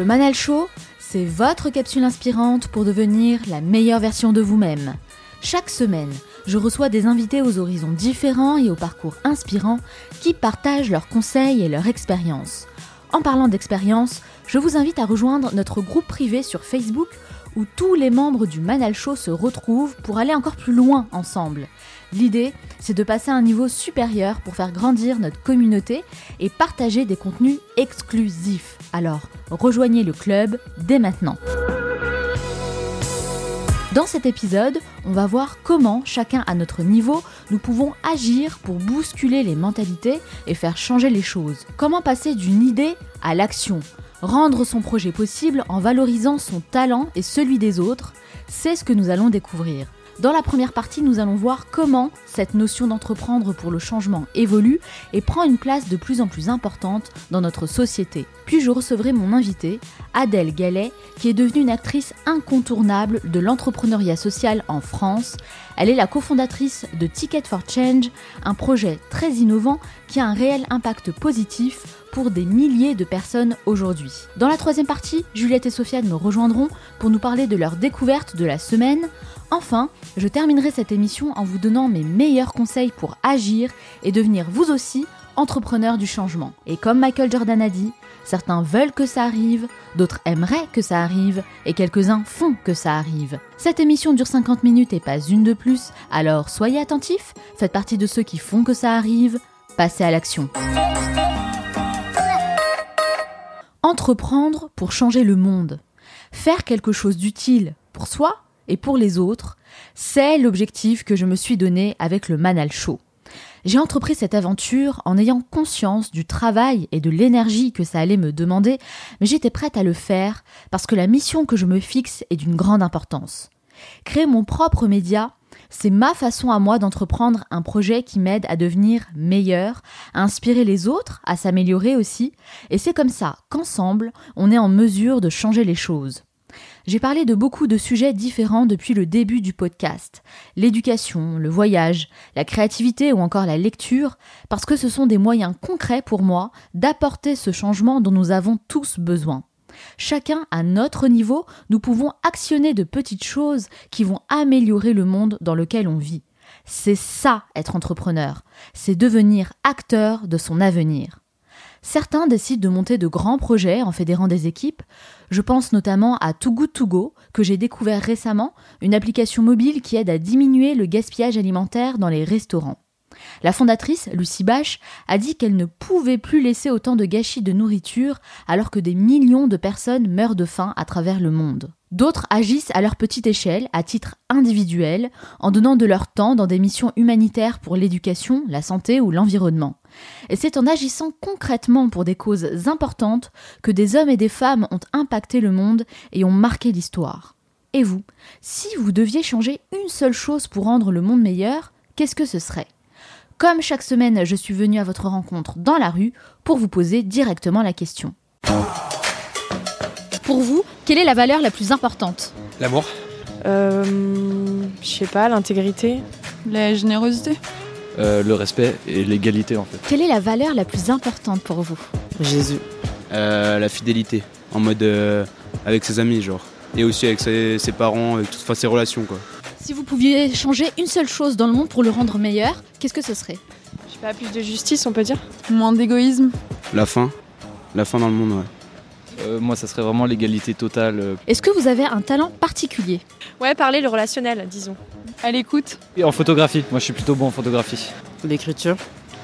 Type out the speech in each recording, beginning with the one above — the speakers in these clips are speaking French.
Le Manal Show, c'est votre capsule inspirante pour devenir la meilleure version de vous-même. Chaque semaine, je reçois des invités aux horizons différents et aux parcours inspirants qui partagent leurs conseils et leurs expériences. En parlant d'expérience, je vous invite à rejoindre notre groupe privé sur Facebook où tous les membres du Manal Show se retrouvent pour aller encore plus loin ensemble. L'idée, c'est de passer à un niveau supérieur pour faire grandir notre communauté et partager des contenus exclusifs. Alors, rejoignez le club dès maintenant. Dans cet épisode, on va voir comment, chacun à notre niveau, nous pouvons agir pour bousculer les mentalités et faire changer les choses. Comment passer d'une idée à l'action? Rendre son projet possible en valorisant son talent et celui des autres, c'est ce que nous allons découvrir. Dans la première partie, nous allons voir comment cette notion d'entreprendre pour le changement évolue et prend une place de plus en plus importante dans notre société. Puis je recevrai mon invité, Adèle Gallet, qui est devenue une actrice incontournable de l'entrepreneuriat social en France. Elle est la cofondatrice de Ticket for Change, un projet très innovant qui a un réel impact positif pour des milliers de personnes aujourd'hui. Dans la troisième partie, Juliette et Sofiane me rejoindront pour nous parler de leur découverte de la semaine. Enfin, je terminerai cette émission en vous donnant mes meilleurs conseils pour agir et devenir vous aussi entrepreneur du changement. Et comme Michael Jordan a dit, certains veulent que ça arrive, d'autres aimeraient que ça arrive, et quelques-uns font que ça arrive. Cette émission dure 50 minutes et pas une de plus, alors soyez attentifs, faites partie de ceux qui font que ça arrive, passez à l'action. Entreprendre pour changer le monde. Faire quelque chose d'utile pour soi et pour les autres, c'est l'objectif que je me suis donné avec le Manal Show. J'ai entrepris cette aventure en ayant conscience du travail et de l'énergie que ça allait me demander, mais j'étais prête à le faire parce que la mission que je me fixe est d'une grande importance. Créer mon propre média, c'est ma façon à moi d'entreprendre un projet qui m'aide à devenir meilleur, à inspirer les autres, à s'améliorer aussi, et c'est comme ça qu'ensemble, on est en mesure de changer les choses. J'ai parlé de beaucoup de sujets différents depuis le début du podcast. L'éducation, le voyage, la créativité ou encore la lecture, parce que ce sont des moyens concrets pour moi d'apporter ce changement dont nous avons tous besoin. Chacun à notre niveau, nous pouvons actionner de petites choses qui vont améliorer le monde dans lequel on vit. C'est ça être entrepreneur, c'est devenir acteur de son avenir. Certains décident de monter de grands projets en fédérant des équipes. Je pense notamment à Too que j'ai découvert récemment, une application mobile qui aide à diminuer le gaspillage alimentaire dans les restaurants. La fondatrice, Lucie Bache, a dit qu'elle ne pouvait plus laisser autant de gâchis de nourriture alors que des millions de personnes meurent de faim à travers le monde. D'autres agissent à leur petite échelle, à titre individuel, en donnant de leur temps dans des missions humanitaires pour l'éducation, la santé ou l'environnement. Et c'est en agissant concrètement pour des causes importantes que des hommes et des femmes ont impacté le monde et ont marqué l'histoire. Et vous, si vous deviez changer une seule chose pour rendre le monde meilleur, qu'est-ce que ce serait? Comme chaque semaine, je suis venue à votre rencontre dans la rue pour vous poser directement la question. Pour vous, quelle est la valeur la plus importante? L'amour Euh. Je sais pas, l'intégrité. La générosité Euh, le respect et l'égalité en fait. Quelle est la valeur la plus importante pour vous? Jésus. Euh, La fidélité, en mode euh, avec ses amis, genre. Et aussi avec ses, ses parents, avec toutes enfin, ses relations, quoi. Si vous pouviez changer une seule chose dans le monde pour le rendre meilleur, qu'est-ce que ce serait? Je sais pas, plus de justice, on peut dire? Moins d'égoïsme La faim, La fin dans le monde, ouais. Euh, moi, ça serait vraiment l'égalité totale. euh, Est-ce que vous avez un talent particulier? Ouais, parler le relationnel, disons. À l'écoute. Et en photographie, moi je suis plutôt bon en photographie. L'écriture?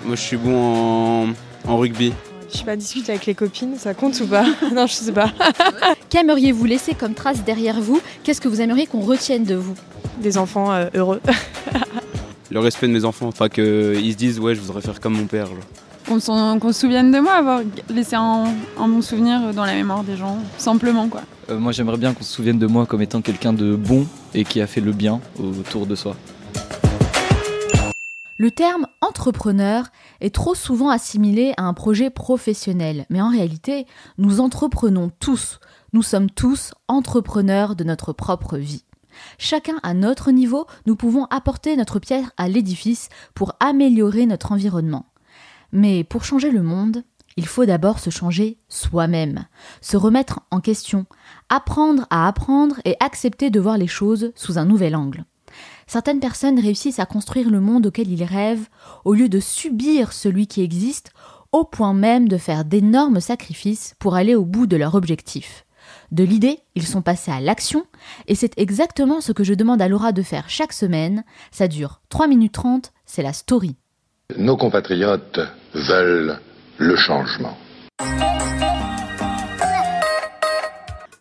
Moi, je suis bon en, en rugby. Je sais pas, discuter avec les copines, ça compte ou pas? Non, je sais pas. Qu'aimeriez-vous laisser comme trace derrière vous? Qu'est-ce que vous aimeriez qu'on retienne de vous? Des enfants euh, heureux. Le respect de mes enfants. Enfin, qu'ils se disent, ouais, je voudrais faire comme mon père. genre. Qu'on se souvienne de moi, avoir laissé un, un bon souvenir dans la mémoire des gens, simplement quoi. Euh, moi, j'aimerais bien qu'on se souvienne de moi comme étant quelqu'un de bon et qui a fait le bien autour de soi. Le terme entrepreneur est trop souvent assimilé à un projet professionnel, mais en réalité, nous entreprenons tous. Nous sommes tous entrepreneurs de notre propre vie. Chacun à notre niveau, nous pouvons apporter notre pierre à l'édifice pour améliorer notre environnement. Mais pour changer le monde, il faut d'abord se changer soi-même, se remettre en question, apprendre à apprendre et accepter de voir les choses sous un nouvel angle. Certaines personnes réussissent à construire le monde auquel ils rêvent au lieu de subir celui qui existe, au point même de faire d'énormes sacrifices pour aller au bout de leur objectif. De l'idée, ils sont passés à l'action, et c'est exactement ce que je demande à Laura de faire chaque semaine. Ça dure 3 minutes 30, c'est la story. Nos compatriotes veulent le changement.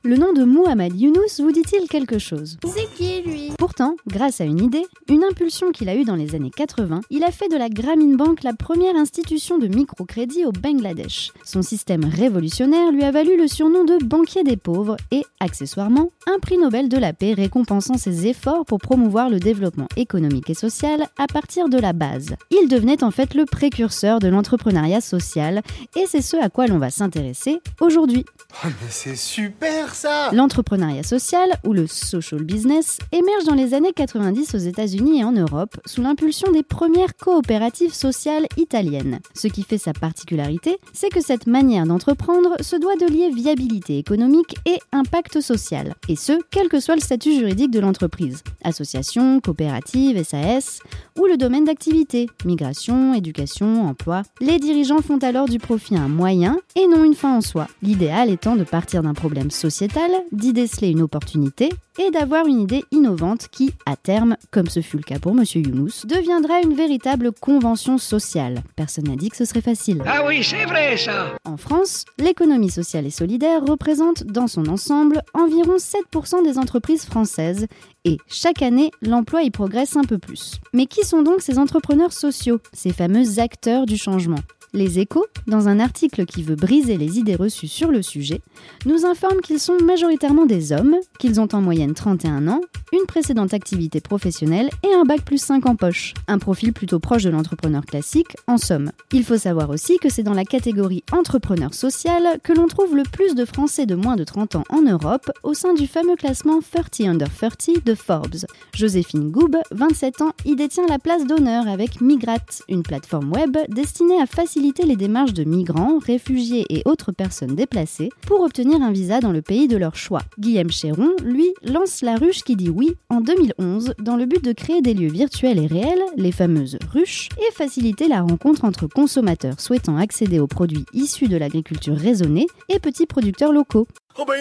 Le nom de Muhammad Younous vous dit-il quelque chose? C'est qui? lui Pourtant, grâce à une idée, une impulsion qu'il a eue dans les années 80, il a fait de la Grameen Bank la première institution de microcrédit au Bangladesh. Son système révolutionnaire lui a valu le surnom de banquier des pauvres et, accessoirement, un prix Nobel de la paix récompensant ses efforts pour promouvoir le développement économique et social à partir de la base. Il devenait en fait le précurseur de l'entrepreneuriat social et c'est ce à quoi l'on va s'intéresser aujourd'hui. Oh, mais c'est super ça L'entrepreneuriat social, ou le social business, émerge dans les années 90 aux États-Unis et en Europe sous l'impulsion des premières coopératives sociales italiennes. Ce qui fait sa particularité, c'est que cette manière d'entreprendre se doit de lier viabilité économique et impact social, et ce, quel que soit le statut juridique de l'entreprise. Association, coopérative, SAS, ou le domaine d'activité, migration, éducation, emploi. Les dirigeants font alors du profit un moyen et non une fin en soi. L'idéal de partir d'un problème sociétal, d'y déceler une opportunité et d'avoir une idée innovante qui, à terme, comme ce fut le cas pour M. Younous, deviendra une véritable convention sociale. Personne n'a dit que ce serait facile. Ah oui, c'est vrai ça En France, l'économie sociale et solidaire représente dans son ensemble environ 7% des entreprises françaises et chaque année, l'emploi y progresse un peu plus. Mais qui sont donc ces entrepreneurs sociaux, ces fameux acteurs du changement? Les échos, dans un article qui veut briser les idées reçues sur le sujet, nous informent qu'ils sont majoritairement des hommes, qu'ils ont en moyenne 31 ans, une précédente activité professionnelle et un bac plus 5 en poche. Un profil plutôt proche de l'entrepreneur classique, en somme. Il faut savoir aussi que c'est dans la catégorie entrepreneur social que l'on trouve le plus de Français de moins de 30 ans en Europe au sein du fameux classement 30 Under 30 de Forbes. Joséphine Goub, 27 ans, y détient la place d'honneur avec Migrat, une plateforme web destinée à faciliter les démarches de migrants, réfugiés et autres personnes déplacées pour obtenir un visa dans le pays de leur choix. Guillaume Chéron, lui, lance la ruche qui dit oui en 2011 dans le but de créer des lieux virtuels et réels, les fameuses ruches, et faciliter la rencontre entre consommateurs souhaitant accéder aux produits issus de l'agriculture raisonnée et petits producteurs locaux. Oh bah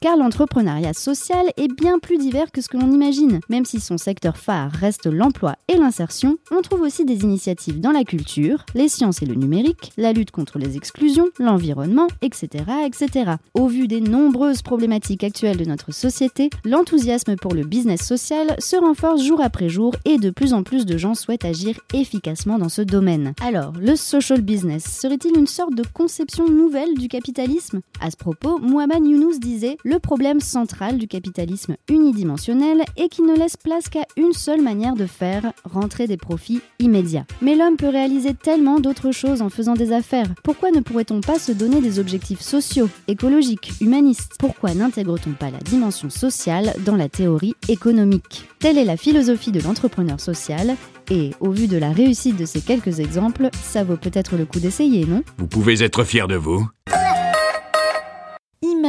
Car l'entrepreneuriat social est bien plus divers que ce que l'on imagine. Même si son secteur phare reste l'emploi et l'insertion, on trouve aussi des initiatives dans la culture, les sciences et le numérique, la lutte contre les exclusions, l'environnement, etc., etc. Au vu des nombreuses problématiques actuelles de notre société, l'enthousiasme pour le business social se renforce jour après jour et de plus en plus de gens souhaitent agir efficacement dans ce domaine. Alors, le social business serait-il une sorte de conception nouvelle du capitalisme? À ce propos, Muhammad Younous disait Le problème central du capitalisme unidimensionnel est qu'il ne laisse place qu'à une seule manière de faire rentrer des profits immédiats. Mais l'homme peut réaliser tellement d'autres choses en faisant des affaires. Pourquoi ne pourrait-on pas se donner des objectifs sociaux, écologiques, humanistes? Pourquoi n'intègre-t-on pas la dimension sociale dans la théorie économique? Telle est la philosophie de l'entrepreneur social et au vu de la réussite de ces quelques exemples, ça vaut peut-être le coup d'essayer, non? Vous pouvez être fier de vous.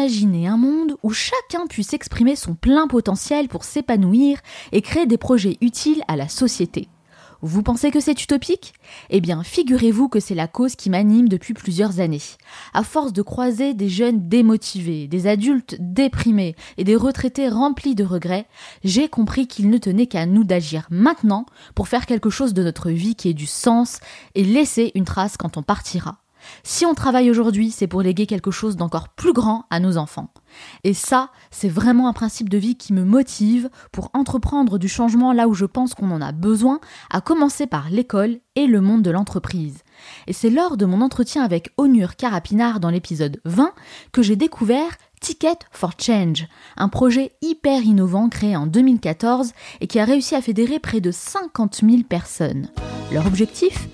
Imaginez un monde où chacun puisse exprimer son plein potentiel pour s'épanouir et créer des projets utiles à la société. Vous pensez que c'est utopique? Eh bien, figurez-vous que c'est la cause qui m'anime depuis plusieurs années. À force de croiser des jeunes démotivés, des adultes déprimés et des retraités remplis de regrets, j'ai compris qu'il ne tenait qu'à nous d'agir maintenant pour faire quelque chose de notre vie qui ait du sens et laisser une trace quand on partira. Si on travaille aujourd'hui, c'est pour léguer quelque chose d'encore plus grand à nos enfants. Et ça, c'est vraiment un principe de vie qui me motive pour entreprendre du changement là où je pense qu'on en a besoin, à commencer par l'école et le monde de l'entreprise. Et c'est lors de mon entretien avec Onur Carapinard dans l'épisode 20 que j'ai découvert Ticket for Change, un projet hyper innovant créé en 2014 et qui a réussi à fédérer près de 50 000 personnes. Leur objectif?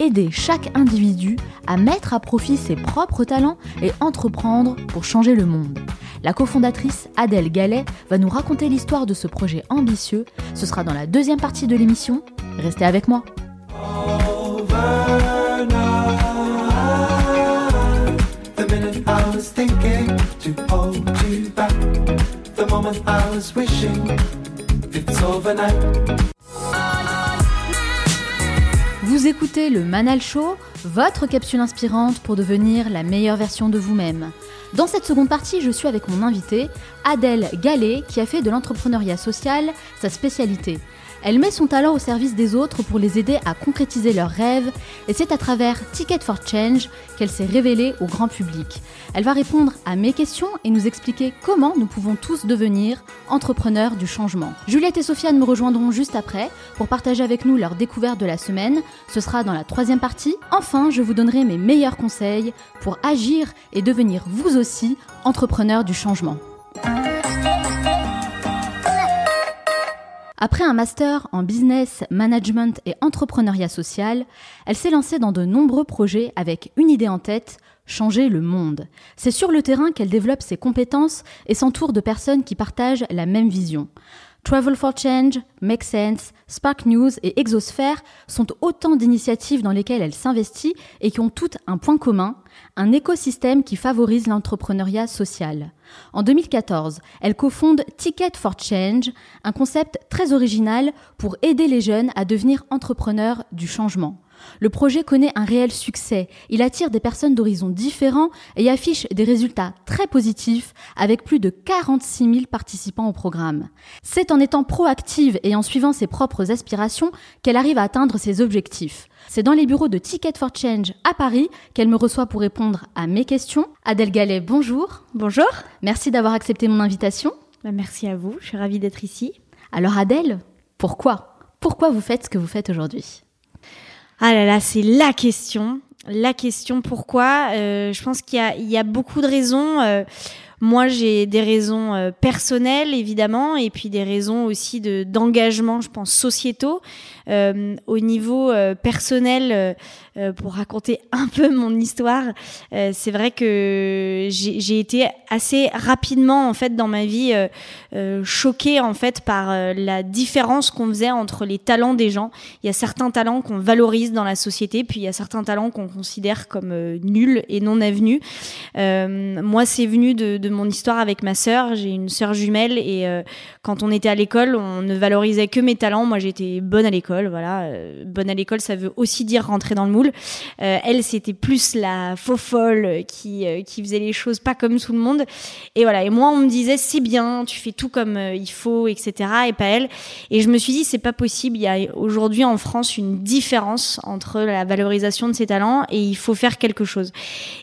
Aider chaque individu à mettre à profit ses propres talents et entreprendre pour changer le monde. La cofondatrice Adèle Gallet va nous raconter l'histoire de ce projet ambitieux. Ce sera dans la deuxième partie de l'émission. Restez avec moi. Vous écoutez le Manal Show, votre capsule inspirante pour devenir la meilleure version de vous-même. Dans cette seconde partie, je suis avec mon invité, Adèle Gallet, qui a fait de l'entrepreneuriat social sa spécialité. Elle met son talent au service des autres pour les aider à concrétiser leurs rêves et c'est à travers Ticket for Change qu'elle s'est révélée au grand public. Elle va répondre à mes questions et nous expliquer comment nous pouvons tous devenir entrepreneurs du changement. Juliette et Sofiane me rejoindront juste après pour partager avec nous leur découverte de la semaine. Ce sera dans la troisième partie. Enfin, je vous donnerai mes meilleurs conseils pour agir et devenir vous aussi entrepreneurs du changement. Après un master en business, management et entrepreneuriat social, elle s'est lancée dans de nombreux projets avec une idée en tête, changer le monde. C'est sur le terrain qu'elle développe ses compétences et s'entoure de personnes qui partagent la même vision. Travel for Change, Make Sense, Spark News et Exosphere sont autant d'initiatives dans lesquelles elle s'investit et qui ont toutes un point commun, un écosystème qui favorise l'entrepreneuriat social. En 2014, elle cofonde Ticket for Change, un concept très original pour aider les jeunes à devenir entrepreneurs du changement. Le projet connaît un réel succès. Il attire des personnes d'horizons différents et affiche des résultats très positifs avec plus de 46 000 participants au programme. C'est en étant proactive et en suivant ses propres aspirations qu'elle arrive à atteindre ses objectifs. C'est dans les bureaux de Ticket for Change à Paris qu'elle me reçoit pour répondre à mes questions. Adèle Gallet, bonjour. Bonjour. Merci d'avoir accepté mon invitation. Bah, merci à vous, je suis ravie d'être ici. Alors Adèle, pourquoi? Pourquoi vous faites ce que vous faites aujourd'hui? Ah là là, c'est la question. La question pourquoi? Euh, Je pense qu'il y, a, beaucoup de raisons. Euh, moi, j'ai des raisons euh, personnelles, évidemment, et puis des raisons aussi de d'engagement, je pense, sociétaux. Euh, au niveau euh, personnel, pour raconter un peu mon histoire, c'est vrai que j'ai été assez rapidement, en fait, dans ma vie, choquée, en fait, par la différence qu'on faisait entre les talents des gens. Il y a certains talents qu'on valorise dans la société, puis il y a certains talents qu'on considère comme nuls et non avenus. moi, c'est venu de mon histoire avec ma sœur. J'ai une sœur jumelle et euh, quand on était à l'école, on ne valorisait que mes talents. Moi, j'étais bonne à l'école. Voilà, euh, bonne à l'école, ça veut aussi dire rentrer dans le moule. Euh, elle, c'était plus la faux folle qui faisait les choses pas comme tout le monde. Et voilà. Et moi, on me disait c'est bien, tu fais tout comme il faut, etc. Et pas elle. Et je me suis dit c'est pas possible. Il y a aujourd'hui en France une différence entre la valorisation de ses talents et il faut faire quelque chose.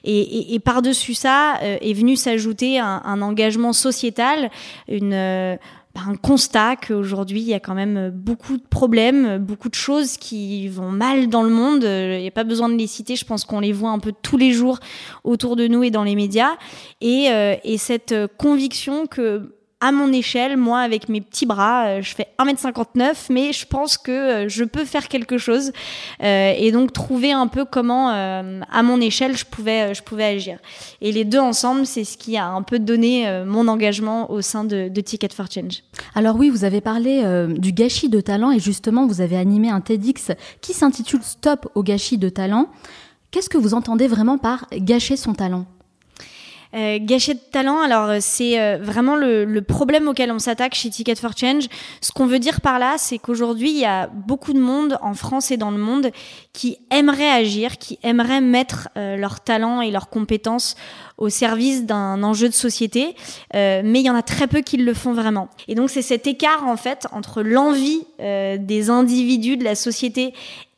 Et, et, et par dessus ça est venu s'ajouter un, engagement sociétal, euh, bah, un constat qu'aujourd'hui, il y a quand même beaucoup de problèmes, beaucoup de choses qui vont mal dans le monde. Il n'y a pas besoin de les citer, je pense qu'on les voit un peu tous les jours autour de nous et dans les médias. Et, euh, et cette conviction que à mon échelle, moi avec mes petits bras, euh, je fais 1m59, mais je pense que euh, je peux faire quelque chose euh, et donc trouver un peu comment, à mon échelle, je pouvais, je pouvais agir. Et les deux ensemble, c'est ce qui a un peu donné mon engagement au sein de, de, Ticket for Change. Alors oui, vous avez parlé du gâchis de talent et justement, vous avez animé un TEDx qui s'intitule Stop au gâchis de talent. Qu'est-ce que vous entendez vraiment par gâcher son talent? Euh, gâchette de talent, alors euh, c'est euh, vraiment le, problème auquel on s'attaque chez Ticket for Change. Ce qu'on veut dire par là, c'est qu'aujourd'hui, il y a beaucoup de monde en France et dans le monde qui aimerait agir, qui aimerait mettre euh, leur talent et leurs compétences au service d'un enjeu de société, mais il y en a très peu qui le font vraiment. Et donc c'est cet écart en fait entre l'envie des individus de la société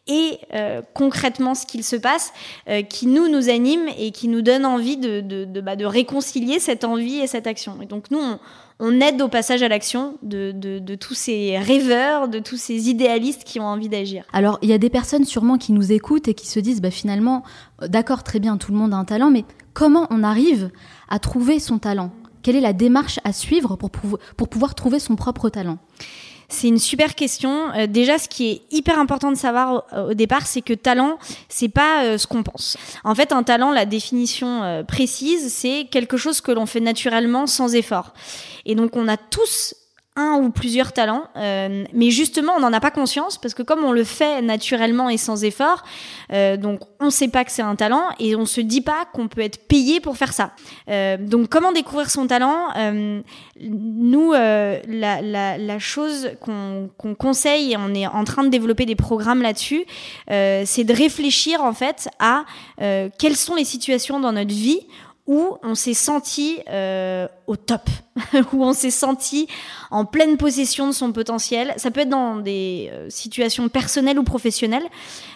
et euh, concrètement ce qu'il se passe, euh, qui nous nous anime et qui nous donne envie de, de, de, bah, réconcilier cette envie et cette action. Et donc nous, on, on aide au passage à l'action de, de, de, tous ces rêveurs, de tous ces idéalistes qui ont envie d'agir. Alors, il y a des personnes sûrement qui nous écoutent et qui se disent, bah, finalement, euh, d'accord, très bien, tout le monde a un talent, mais comment on arrive à trouver son talent? Quelle est la démarche à suivre pour, pour pouvoir trouver son propre talent? C'est une super question. Euh, déjà, ce qui est hyper important de savoir au, au départ, c'est que talent, c'est pas euh, ce qu'on pense. En fait, un talent, la définition euh, précise, c'est quelque chose que l'on fait naturellement sans effort. Et donc, on a tous un ou plusieurs talents, euh, mais justement on n'en a pas conscience parce que comme on le fait naturellement et sans effort, euh, donc on ne sait pas que c'est un talent et on se dit pas qu'on peut être payé pour faire ça. Euh, donc comment découvrir son talent Nous, la, chose qu'on conseille et on est en train de développer des programmes là-dessus, c'est de réfléchir en fait à quelles sont les situations dans notre vie où on s'est senti euh, au top, où on s'est senti en pleine possession de son potentiel. Ça peut être dans des euh, situations personnelles ou professionnelles,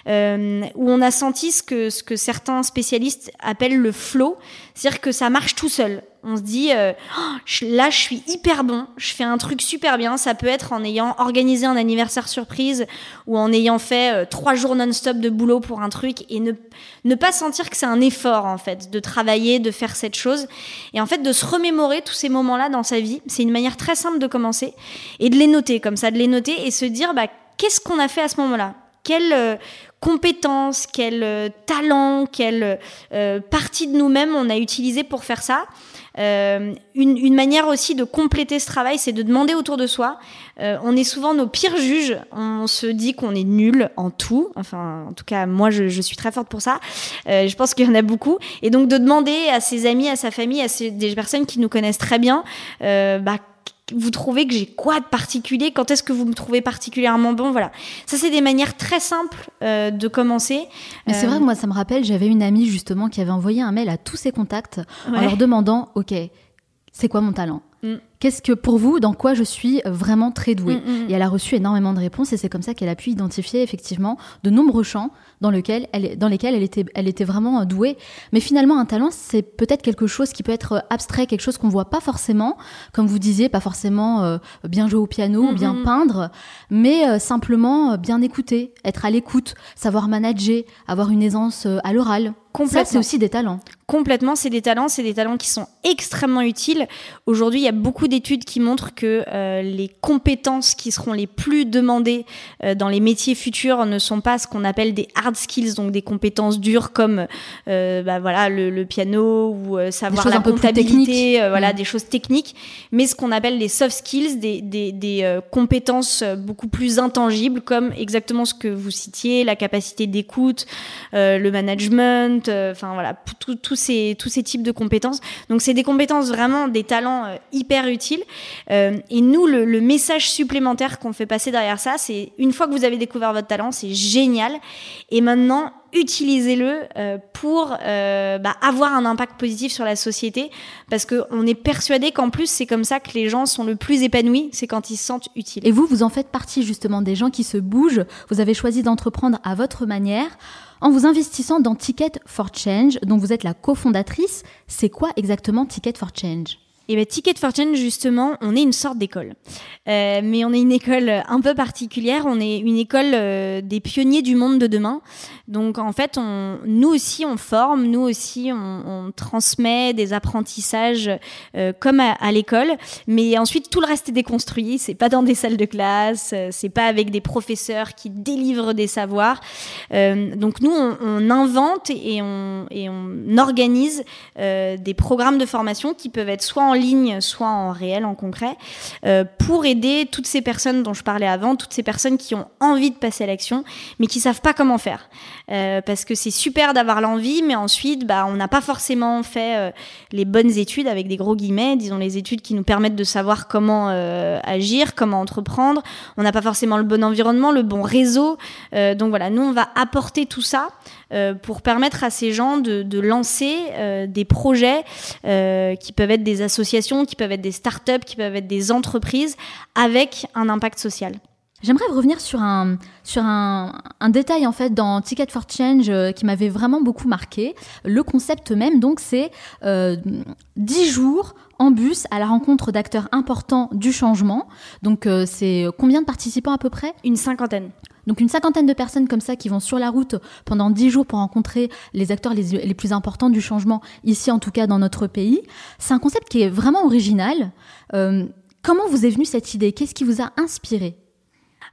euh, où on a senti ce que, ce que certains spécialistes appellent le flow, c'est-à-dire que ça marche tout seul. On se dit, euh, oh, là, je suis hyper bon, je fais un truc super bien. Ça peut être en ayant organisé un anniversaire surprise ou en ayant fait euh, trois jours non-stop de boulot pour un truc et ne, pas sentir que c'est un effort, en fait, de travailler, de faire cette chose. Et en fait, de se remémorer tous ces moments-là dans sa vie. C'est une manière très simple de commencer et de les noter, comme ça, de les noter et se dire, bah, qu'est-ce qu'on a fait à ce moment-là? Quelle euh, compétence, quel euh, talent, quelle partie de nous-mêmes on a utilisé pour faire ça? Euh, une, manière aussi de compléter ce travail, c'est de demander autour de soi. Euh, on est souvent nos pires juges. On se dit qu'on est nul en tout. Enfin, en tout cas, moi, je, suis très forte pour ça. Euh, je pense qu'il y en a beaucoup. Et donc, de demander à ses amis, à sa famille, à des personnes qui nous connaissent très bien, bah, vous trouvez que j'ai quoi de particulier? Quand est-ce que vous me trouvez particulièrement bon? Voilà. Ça, c'est des manières très simples euh, de commencer. Mais c'est vrai que moi, ça me rappelle, j'avais une amie justement qui avait envoyé un mail à tous ses contacts ouais. en leur demandant, OK, c'est quoi mon talent? Mm. Qu'est-ce que pour vous, dans quoi je suis vraiment très douée mm, mm. Et elle a reçu énormément de réponses et c'est comme ça qu'elle a pu identifier effectivement de nombreux champs dans, lequel elle, dans lesquels elle était, elle était vraiment douée. Mais finalement, un talent, c'est peut-être quelque chose qui peut être abstrait, quelque chose qu'on voit pas forcément, comme vous disiez, pas forcément euh, bien jouer au piano, ou bien peindre, mais euh, simplement bien écouter, être à l'écoute, savoir manager, avoir une aisance euh, à l'oral. Ça, c'est aussi des talents. Complètement, c'est des talents, c'est des talents qui sont extrêmement utiles. Aujourd'hui, il y a beaucoup d'études qui montrent que euh, les compétences qui seront les plus demandées euh, dans les métiers futurs ne sont pas ce qu'on appelle des hard skills, donc des compétences dures comme euh, bah, voilà le, le, piano ou savoir la comptabilité, voilà mmh. des choses techniques, mais ce qu'on appelle les soft skills, des, des, des compétences beaucoup plus intangibles comme exactement ce que vous citiez, la capacité d'écoute, le management, enfin voilà tous ces tous ces types de compétences. Donc c'est des compétences vraiment des talents hyper utiles. Euh, et nous, le, message supplémentaire qu'on fait passer derrière ça, c'est une fois que vous avez découvert votre talent, c'est génial. Et maintenant, utilisez-le euh, pour euh, bah, avoir un impact positif sur la société parce qu'on est persuadé qu'en plus c'est comme ça que les gens sont le plus épanouis, c'est quand ils se sentent utiles. Et vous, vous en faites partie justement des gens qui se bougent, vous avez choisi d'entreprendre à votre manière en vous investissant dans Ticket for Change dont vous êtes la cofondatrice. C'est quoi exactement Ticket for Change? Et bien, Ticket for Change, justement, on est une sorte d'école. Euh, mais on est une école un peu particulière. On est une école euh, des pionniers du monde de demain. Donc, en fait, nous aussi, on forme, nous aussi, on, transmet des apprentissages euh, comme à, l'école. Mais ensuite, tout le reste est déconstruit. C'est pas dans des salles de classe. C'est pas avec des professeurs qui délivrent des savoirs. Donc, nous, on, on, invente et on, et on organise des programmes de formation qui peuvent être soit en en ligne, soit en réel, en concret, euh, pour aider toutes ces personnes dont je parlais avant, toutes ces personnes qui ont envie de passer à l'action, mais qui savent pas comment faire. Euh, parce que c'est super d'avoir l'envie, mais ensuite, bah, on n'a pas forcément fait euh, les bonnes études, avec des gros guillemets, disons les études qui nous permettent de savoir comment agir, comment entreprendre. On n'a pas forcément le bon environnement, le bon réseau. Donc voilà, nous, on va apporter tout ça euh, pour permettre à ces gens de, de lancer euh, des projets euh, qui peuvent être des associations, qui peuvent être des startups, qui peuvent être des entreprises avec un impact social. J'aimerais revenir sur un, sur un, un, détail en fait dans Ticket for Change euh, qui m'avait vraiment beaucoup marqué. Le concept même, donc, c'est euh, 10 jours en bus à la rencontre d'acteurs importants du changement. Donc, euh, c'est combien de participants à peu près? Une cinquantaine. Donc une cinquantaine de personnes comme ça qui vont sur la route pendant dix jours pour rencontrer les acteurs les, plus importants du changement, ici en tout cas dans notre pays. C'est un concept qui est vraiment original. Euh, comment vous est venue cette idée? Qu'est-ce qui vous a inspiré?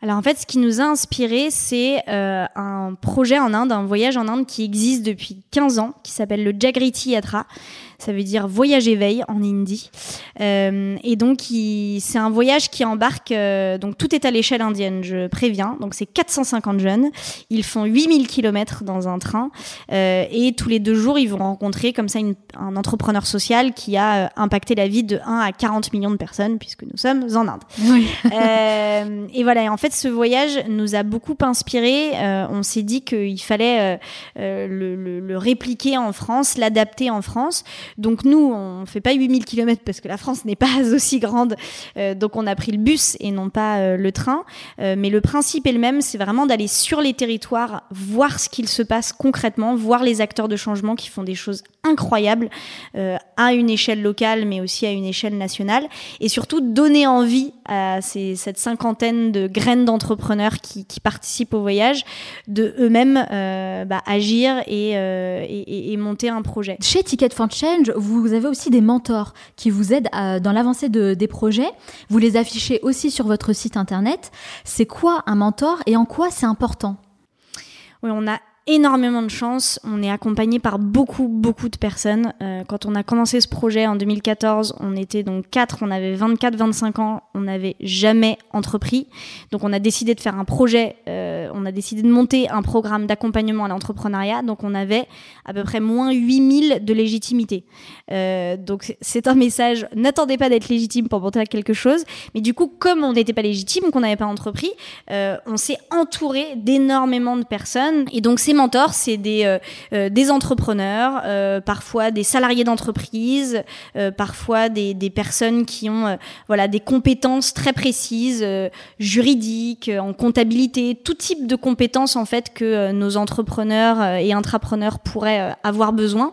Alors en fait, ce qui nous a inspiré, c'est euh, un projet en Inde, un voyage en Inde qui existe depuis 15 ans, qui s'appelle le Jagriti Yatra. Ça veut dire voyage éveil en hindi. Euh, et donc, c'est un voyage qui embarque. Euh, donc, tout est à l'échelle indienne, je préviens. Donc, c'est 450 jeunes. Ils font 8000 km dans un train. Euh, et tous les deux jours, ils vont rencontrer comme ça une, un entrepreneur social qui a impacté la vie de 1 à 40 millions de personnes, puisque nous sommes en Inde. Oui. Et voilà. Et en fait, ce voyage nous a beaucoup inspiré. On s'est dit qu'il fallait le, le, le répliquer en France, l'adapter en France. Donc nous, on fait pas 8000 km parce que la France n'est pas aussi grande. Euh, donc on a pris le bus et non pas euh, le train. Euh, mais le principe est le même, c'est vraiment d'aller sur les territoires, voir ce qu'il se passe concrètement, voir les acteurs de changement qui font des choses incroyables à une échelle locale, mais aussi à une échelle nationale. Et surtout donner envie à ces, cette cinquantaine de graines d'entrepreneurs qui, qui, participent au voyage de eux-mêmes bah, agir et, et, et monter un projet. Chez Ticket for Change, vous avez aussi des mentors qui vous aident à, dans l'avancée de, des projets. Vous les affichez aussi sur votre site internet. C'est quoi un mentor et en quoi c'est important? Oui, on a énormément de chance. On est accompagné par beaucoup, beaucoup de personnes. Euh, quand on a commencé ce projet en 2014, on était donc quatre, on avait 24, 25 ans, on n'avait jamais entrepris. Donc on a décidé de faire un projet, euh, on a décidé de monter un programme d'accompagnement à l'entrepreneuriat. Donc on avait à peu près moins 8000 de légitimité. Euh, donc c'est un message, n'attendez pas d'être légitime pour monter à quelque chose. Mais du coup, comme on n'était pas légitime, qu'on n'avait pas entrepris, on s'est entouré d'énormément de personnes. Et donc c'est mentors, c'est des, euh, euh, entrepreneurs, euh, parfois des salariés d'entreprise, parfois des, personnes qui ont voilà, des compétences très précises, juridiques, en comptabilité, tout type de compétences en fait que nos entrepreneurs et intrapreneurs pourraient avoir besoin.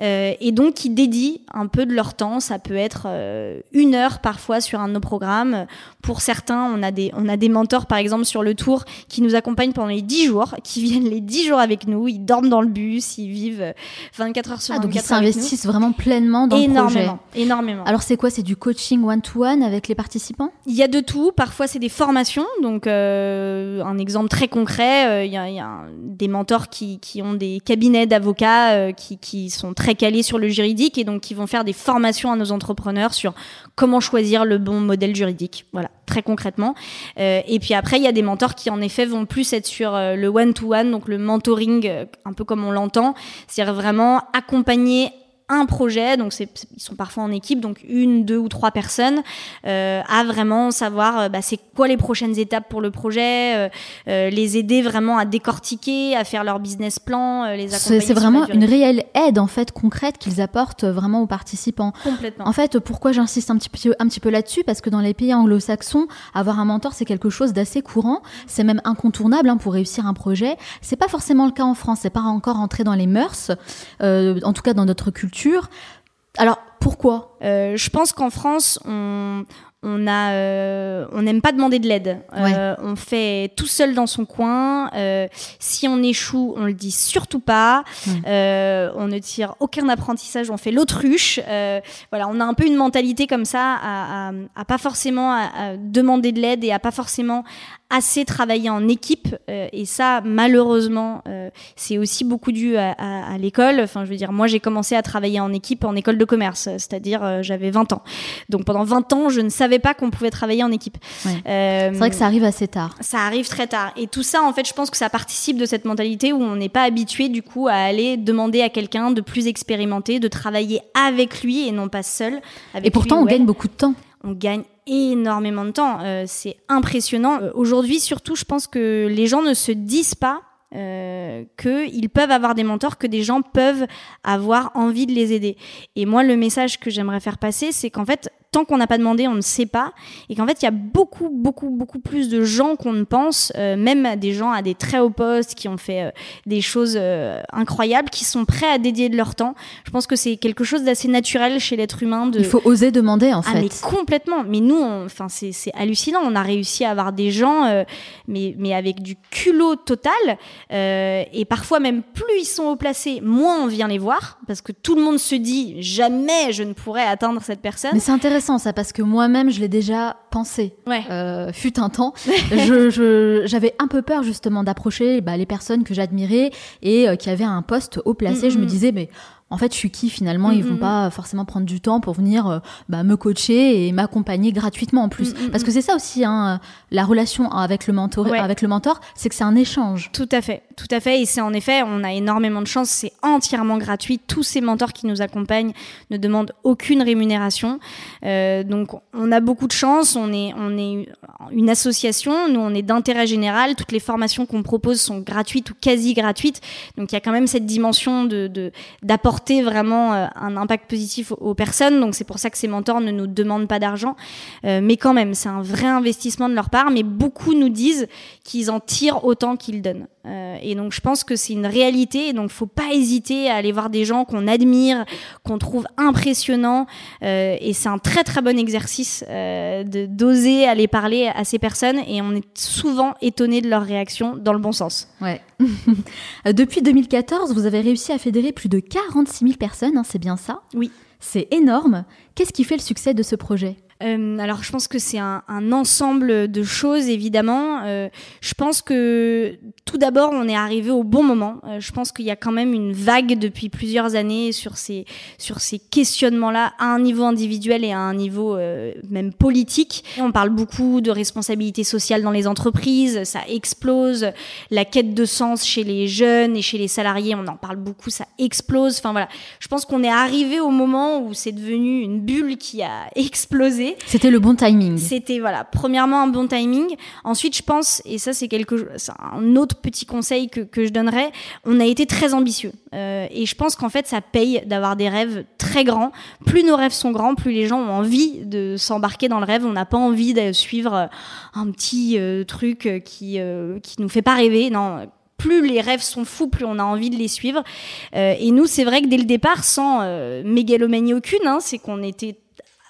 et donc qui dédient un peu de leur temps, ça peut être une heure parfois sur un de nos programmes. Pour certains, on a des, on a des mentors par exemple sur le tour qui nous accompagnent pendant les 10 jours, qui viennent les 10 jours avec nous, ils dorment dans le bus, ils vivent 24 heures sur 24 ah, donc ils s'investissent vraiment pleinement dans énormément, le projet. Énormément. Alors c'est quoi? C'est du coaching one-to-one -one avec les participants? Il y a de tout. Parfois c'est des formations. Donc euh, un exemple très concret, euh, il y a, il y a des mentors qui, qui ont des cabinets d'avocats euh, qui, qui sont très calés sur le juridique et donc qui vont faire des formations à nos entrepreneurs sur comment choisir le bon modèle juridique. Voilà, très concrètement. Euh, et puis après, il y a des mentors qui en effet vont plus être sur euh, le one-to-one, -one, donc le mentoring, euh, un peu comme on l'entend, c'est-à-dire vraiment accompagner un projet, donc c'est, ils sont parfois en équipe, donc une, deux ou trois personnes, euh, à vraiment savoir euh, bah, c'est quoi les prochaines étapes pour le projet, euh, euh, les aider vraiment à décortiquer, à faire leur business plan, euh, les accompagner. C'est, vraiment une réelle aide en fait concrète qu'ils apportent vraiment aux participants. Complètement. En fait, pourquoi j'insiste un petit peu, un petit peu là-dessus? Parce que dans les pays anglo-saxons, avoir un mentor c'est quelque chose d'assez courant, c'est même incontournable hein, pour réussir un projet. C'est pas forcément le cas en France, c'est pas encore entré dans les mœurs, euh, en tout cas dans notre culture alors pourquoi? Euh, Je pense qu'en France, on, on a euh, on n'aime pas demander de l'aide. Ouais. euh, on fait tout seul dans son coin. Si on échoue on le dit surtout pas. Ouais. on ne tire aucun apprentissage on fait l'autruche. Voilà on a un peu une mentalité comme ça à, à, à pas forcément à, demander de l'aide et à pas forcément assez travaillé en équipe euh, et ça malheureusement euh, c'est aussi beaucoup dû à, à, à l'école enfin je veux dire moi j'ai commencé à travailler en équipe en école de commerce c'est-à-dire euh, j'avais 20 ans donc pendant 20 ans je ne savais pas qu'on pouvait travailler en équipe Ouais. Euh, C'est vrai que ça arrive assez tard. ça arrive très tard. Et tout ça, en fait, je pense que ça participe de cette mentalité où on n'est pas habitué, du coup, à aller demander à quelqu'un de plus expérimenté, de travailler avec lui et non pas seul. Avec Et pourtant, lui on gagne beaucoup de temps. On gagne énormément de temps. Euh, c'est impressionnant. Euh, Aujourd'hui, surtout, je pense que les gens ne se disent pas euh, qu'ils peuvent avoir des mentors, que des gens peuvent avoir envie de les aider. Et moi, le message que j'aimerais faire passer, c'est qu'en fait, tant qu'on n'a pas demandé, on ne sait pas. Et qu'en fait, il y a beaucoup, beaucoup, beaucoup plus de gens qu'on ne pense, euh, même des gens à des très hauts postes qui ont fait euh, des choses euh, incroyables, qui sont prêts à dédier de leur temps. Je pense que c'est quelque chose d'assez naturel chez l'être humain. De... Il faut oser demander, en Ah fait. mais complètement. Mais nous, enfin c'est hallucinant. On a réussi à avoir des gens, mais mais avec du culot total. Et parfois même plus ils sont haut placés, moins on vient les voir parce que tout le monde se dit jamais je ne pourrais atteindre cette personne. Mais c'est intéressant ça parce que moi-même je l'ai déjà pensé. Ouais. Euh, fut un temps, je- je- j'avais un peu peur justement d'approcher bah, les personnes que j'admirais et euh, qui avaient un poste haut placé. Mm, Je me mm. disais mais en fait je suis qui finalement? Ils Mm, vont mm, pas forcément prendre du temps pour venir euh, bah, me coacher et m'accompagner gratuitement en plus. Mm, Parce que c'est ça aussi hein, la relation avec le mentor, Ouais. avec le mentor, c'est que c'est un échange. Tout à fait, tout à fait. Et c'est en effet, on a énormément de chance. C'est entièrement gratuit. Tous ces mentors qui nous accompagnent ne demandent aucune rémunération. Euh, donc, on a beaucoup de chance. On est, une association. Nous, on est d'intérêt général. Toutes les formations qu'on propose sont gratuites ou quasi gratuites. Donc, il y a quand même cette dimension d'apporter vraiment euh, un impact positif aux, aux personnes. Donc, c'est pour ça que ces mentors ne nous demandent pas d'argent. Euh, mais quand même, c'est un vrai investissement de leur part. Mais beaucoup nous disent qu'ils en tirent autant qu'ils donnent. Euh, et donc, je pense que c'est une réalité. Et donc, faut pas hésiter à aller voir des gens qu'on admire, qu'on trouve impressionnants. Euh, et c'est un très très bon exercice euh, de d'oser aller parler à ces personnes. Et on est souvent étonné de leur réaction dans le bon sens. Ouais. Depuis 2014, vous avez réussi à fédérer plus de 46 000 personnes, hein, c'est bien ça? Oui. C'est énorme. Qu'est-ce qui fait le succès de ce projet? Euh, alors, je pense que c'est un, un ensemble de choses, évidemment. Euh, je pense que tout d'abord, on est arrivé au bon moment. Euh, je pense qu'il y a quand même une vague depuis plusieurs années sur ces sur ces questionnements-là, à un niveau individuel et à un niveau euh, même politique. On parle beaucoup de responsabilité sociale dans les entreprises, ça explose. La quête de sens chez les jeunes et chez les salariés, on en parle beaucoup, ça explose. Enfin voilà, je pense qu'on est arrivé au moment où c'est devenu une bulle qui a explosé. C'était le bon timing. C'était voilà, premièrement un bon timing. Ensuite, je pense, et ça c'est quelque, un autre petit conseil que, que je donnerais, on a été très ambitieux. Euh, et je pense qu'en fait, ça paye d'avoir des rêves très grands. Plus nos rêves sont grands, plus les gens ont envie de s'embarquer dans le rêve. On n'a pas envie de suivre euh, un petit euh, truc qui euh, qui nous fait pas rêver. Non plus les rêves sont fous, plus on a envie de les suivre. Euh, et nous, c'est vrai que dès le départ, sans euh, mégalomanie aucune, hein, c'est qu'on était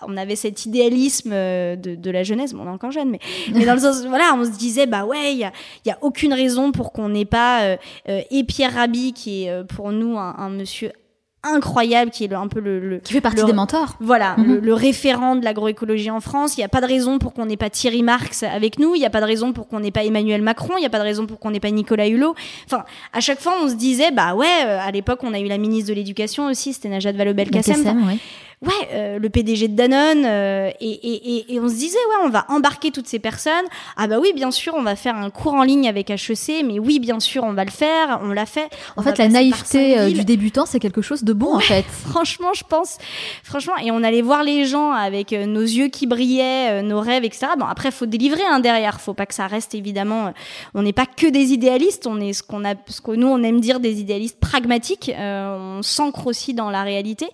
on avait cet idéalisme euh, de, de la jeunesse, bon, on est encore jeune, mais, mais dans le sens, voilà, on se disait, bah ouais, il y a, y a aucune raison pour qu'on n'ait pas euh, euh, et Pierre Rabhi, qui est pour nous un, un monsieur incroyable, qui est le- un peu le, le- Qui fait partie le- des mentors. voilà, Mhm. le, le référent de l'agroécologie en France. Il n'y a pas de raison pour qu'on n'ait pas Thierry Marx avec nous. Il n'y a pas de raison pour qu'on n'ait pas Emmanuel Macron. Il n'y a pas de raison pour qu'on n'ait pas Nicolas Hulot. Enfin, à chaque fois, on se disait, bah ouais, à l'époque, on a eu la ministre de l'Éducation aussi, c'était Najat Vallaud-Belkacem. Ouais. euh, le PDG de Danone, euh, et, et, et, et on se disait, ouais, on va embarquer toutes ces personnes. Ah bah oui, bien sûr, on va faire un cours en ligne avec HEC, mais oui, bien sûr, on va le faire, on l'a fait. En On fait, la naïveté euh, du débutant, c'est quelque chose de bon, en fait. Franchement, je pense, franchement, et on allait voir les gens avec euh, nos yeux qui brillaient, euh, nos rêves, etc. Bon, après, faut délivrer hein, derrière. Faut pas que ça reste évidemment. on n'est pas que des idéalistes. On est ce qu'on a, ce que nous on aime dire des idéalistes pragmatiques. Euh, on s'ancre aussi dans la réalité.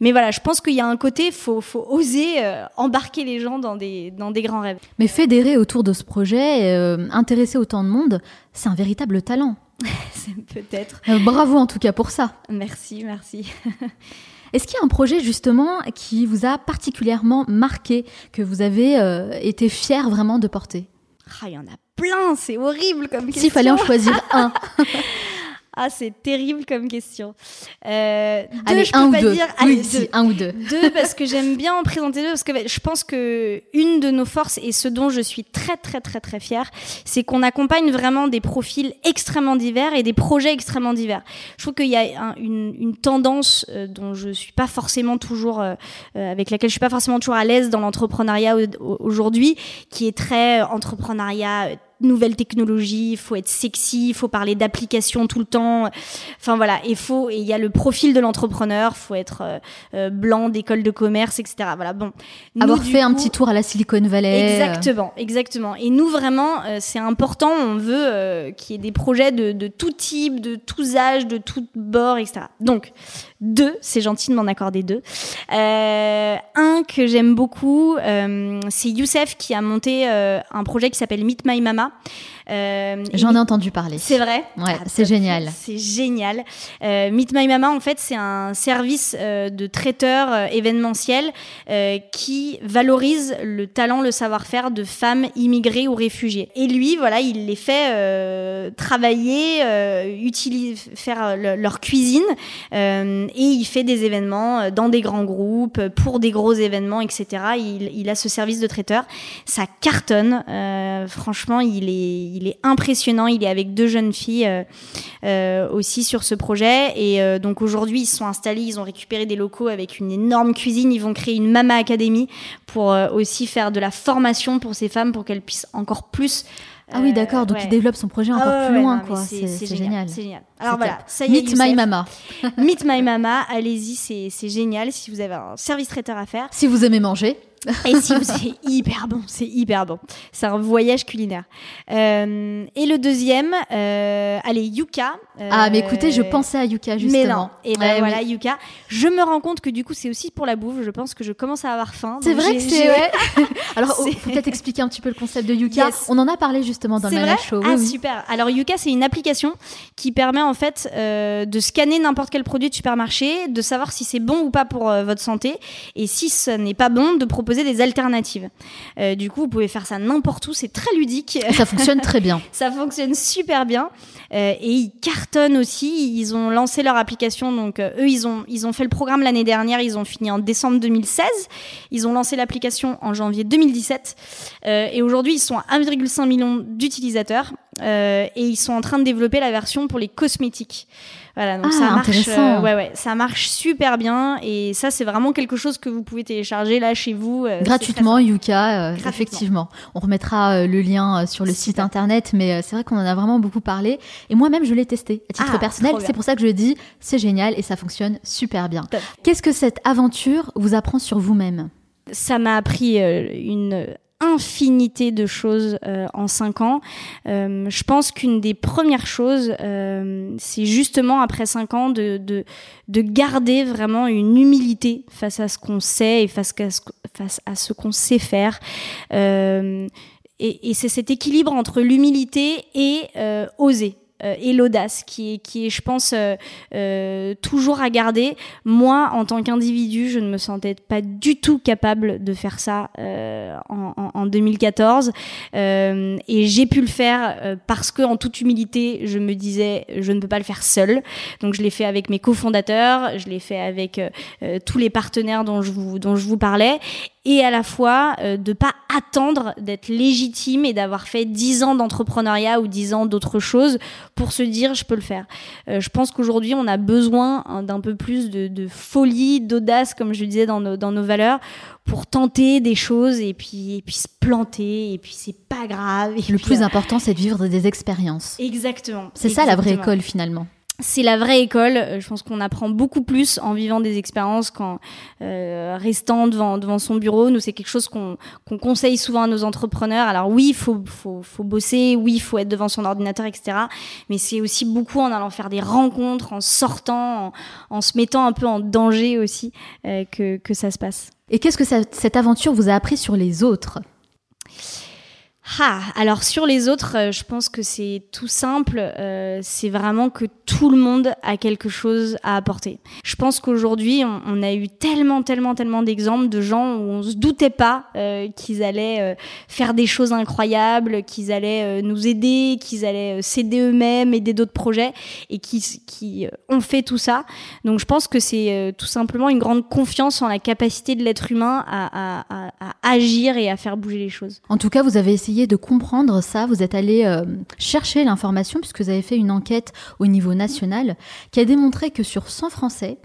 Mais voilà, je pense qu'il y a un côté, faut, faut oser euh, embarquer les gens dans des, dans des grands rêves. Mais fédérer autour de ce projet, euh, intéresser autant de monde, c'est un véritable talent. C'est peut-être. Euh, bravo en tout cas pour ça. Merci, merci. Est-ce qu'il y a un projet justement qui vous a particulièrement marqué, que vous avez été fier vraiment de porter? Ah, il y en a plein. C'est horrible comme question. S'il fallait en choisir un. Ah, c'est terrible comme question. Euh, deux, Allez, je peux un ou pas deux. dire. Oui, Allez, si, deux. un ou deux. Deux, parce que j'aime bien en présenter deux, parce que je pense que une de nos forces et ce dont je suis très très très très fière, c'est qu'on accompagne vraiment des profils extrêmement divers et des projets extrêmement divers. Je trouve qu'il y a un- une, une tendance euh, dont je suis pas forcément toujours, euh, euh, avec laquelle je suis pas forcément toujours à l'aise dans l'entrepreneuriat au- au- aujourd'hui, qui est très euh, entrepreneuriat. Nouvelles technologies, il faut être sexy, il faut parler d'applications tout le temps. Enfin voilà, il faut et il y a le profil de l'entrepreneur, faut être euh, euh, blanc d'école de commerce, etc. Voilà, bon. Nous, Avoir fait un petit tour à la Silicon Valley. Exactement, exactement. Et nous vraiment, euh, c'est important. On veut euh, qu'il y ait des projets de, de tout type, de tous âges, de tout bord, etc. Donc deux, c'est gentil de m'en accorder deux. Euh, un que j'aime beaucoup, euh, c'est Youssef qui a monté euh, un projet qui s'appelle Meet My Mama. Euh, J'en ai entendu parler. c'est vrai Ouais, Ah, c'est génial. C'est génial. Euh, Meet My Mama, en fait, c'est un service euh, de traiteur événementiel qui valorise le talent, le savoir-faire de femmes immigrées ou réfugiées. Et lui, voilà, il les fait travailler, faire le- leur cuisine, et il fait des événements dans des grands groupes, pour des gros événements, etc. Il, il a ce service de traiteur. Ça cartonne. franchement, il est, il est impressionnant. Il est avec deux jeunes filles euh, euh, aussi sur ce projet. Et euh, donc aujourd'hui, ils se sont installés, ils ont récupéré des locaux avec une énorme cuisine. Ils vont créer une Mama Academy pour aussi faire de la formation pour ces femmes pour qu'elles puissent encore plus. Ah oui, d'accord. Donc ouais. il développe son projet Ah encore plus ouais, loin, non, quoi. c'est- génial. C'est génial. Alors voilà, top. ça y est. Meet My. Mama. Meet My Mama, allez-y, c'est c'est génial si vous avez un service traiteur à faire. Si vous aimez manger. Et si vous c'est hyper bon, c'est hyper bon. C'est un voyage culinaire. Euh, et le deuxième, euh, allez, Yuka. euh, Ah, mais écoutez, je pensais à Yuka justement. Mais non. Et ben Ouais, voilà, oui. Yuka. Je me rends compte que du coup, c'est aussi pour la bouffe. Je pense que je commence à avoir faim. C'est vrai que c'est. Ouais. Alors, oh, faut peut-être expliquer un petit peu le concept de Yuka. Yes. On en a parlé justement dans le Mana Show. Ah oui. super. Alors Yuka, c'est une application qui permet en fait euh, de scanner n'importe quel produit de supermarché, de savoir si c'est bon ou pas pour euh, votre santé, et si ce n'est pas bon, de proposer des alternatives. Euh, du coup, vous pouvez faire ça n'importe où. C'est très ludique. Ça fonctionne très bien. Ça fonctionne super bien et ils cartonnent aussi. Ils ont lancé leur application, donc eux ils ont ils ont fait le programme l'année dernière. Ils ont fini en décembre 2016. Ils ont lancé l'application en janvier 2017 Euh, et aujourd'hui ils sont à 1,5 million d'utilisateurs euh, et ils sont en train de développer la version pour les cosmétiques. Voilà, donc Ah, ça marche. euh, ouais, ouais, ça marche super bien et ça c'est vraiment quelque chose que vous pouvez télécharger là chez vous euh, Gratuitement, Yuka, Gratuitement. effectivement. On remettra le lien sur le site internet, mais c'est vrai qu'on en a vraiment beaucoup parlé. Et moi-même, je l'ai testé à titre Ah, personnel. C'est pour ça que je dis, c'est génial et ça fonctionne super bien. Qu'est-ce que cette aventure vous apprend sur vous-même? Ça m'a appris une infinité de choses euh, en cinq ans. Euh, je pense qu'une des premières choses, euh, c'est justement après cinq ans de, de, de garder vraiment une humilité face à ce qu'on sait et face à ce, face à ce qu'on sait faire. Euh, et, et c'est cet équilibre entre l'humilité et euh, oser. Euh, et l'audace qui est, qui est, je pense, euh, euh, toujours à garder. Moi, en tant qu'individu, je ne me sentais pas du tout capable de faire ça en, en, en 2014. Euh, et j'ai pu le faire parce que, en toute humilité, je me disais, je ne peux pas le faire seul. Donc, je l'ai fait avec mes cofondateurs, je l'ai fait avec tous les partenaires dont je vous, dont je vous parlais et à la fois euh, de pas attendre d'être légitime et d'avoir fait 10 ans d'entrepreneuriat ou 10 ans d'autre chose pour se dire je peux le faire. Euh, je pense qu'aujourd'hui on a besoin hein, d'un peu plus de, de folie, d'audace comme je le disais dans nos, dans nos valeurs pour tenter des choses et puis et puis se planter et puis c'est pas grave. Et Le plus euh, important, c'est de vivre des expériences. Exactement. C'est ça la vraie école finalement. C'est la vraie école. Euh, Je pense qu'on apprend beaucoup plus en vivant des expériences qu'en euh, restant devant, devant son bureau. Nous, c'est quelque chose qu'on conseille souvent à nos entrepreneurs. Alors oui, il faut, faut, faut bosser, oui, il faut être devant son ordinateur, etc. Mais c'est aussi beaucoup en allant faire des rencontres, en sortant, en, se mettant un peu en danger aussi euh, que, que ça se passe. Et qu'est-ce que cette aventure vous a appris sur les autres? Ah, alors sur les autres, euh, je pense que c'est tout simple. euh, c'est vraiment que tout le monde a quelque chose à apporter. Je pense qu'aujourd'hui, on, a eu tellement, tellement, tellement d'exemples de gens où on se doutait pas euh, qu'ils allaient euh, faire des choses incroyables, qu'ils allaient euh, nous aider, qu'ils allaient euh, s'aider eux-mêmes, aider d'autres projets, et qui, qui ont fait tout ça. Donc je pense que c'est tout simplement une grande confiance en la capacité de l'être humain à, à- à- à agir et à faire bouger les choses. En tout cas, vous avez essayé de comprendre ça, vous êtes allé euh, chercher l'information puisque vous avez fait une enquête au niveau national qui a démontré que sur 100 Français,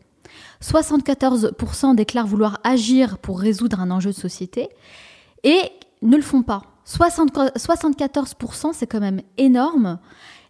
74% déclarent vouloir agir pour résoudre un enjeu de société et ne le font pas. 60 74%, c'est quand même énorme.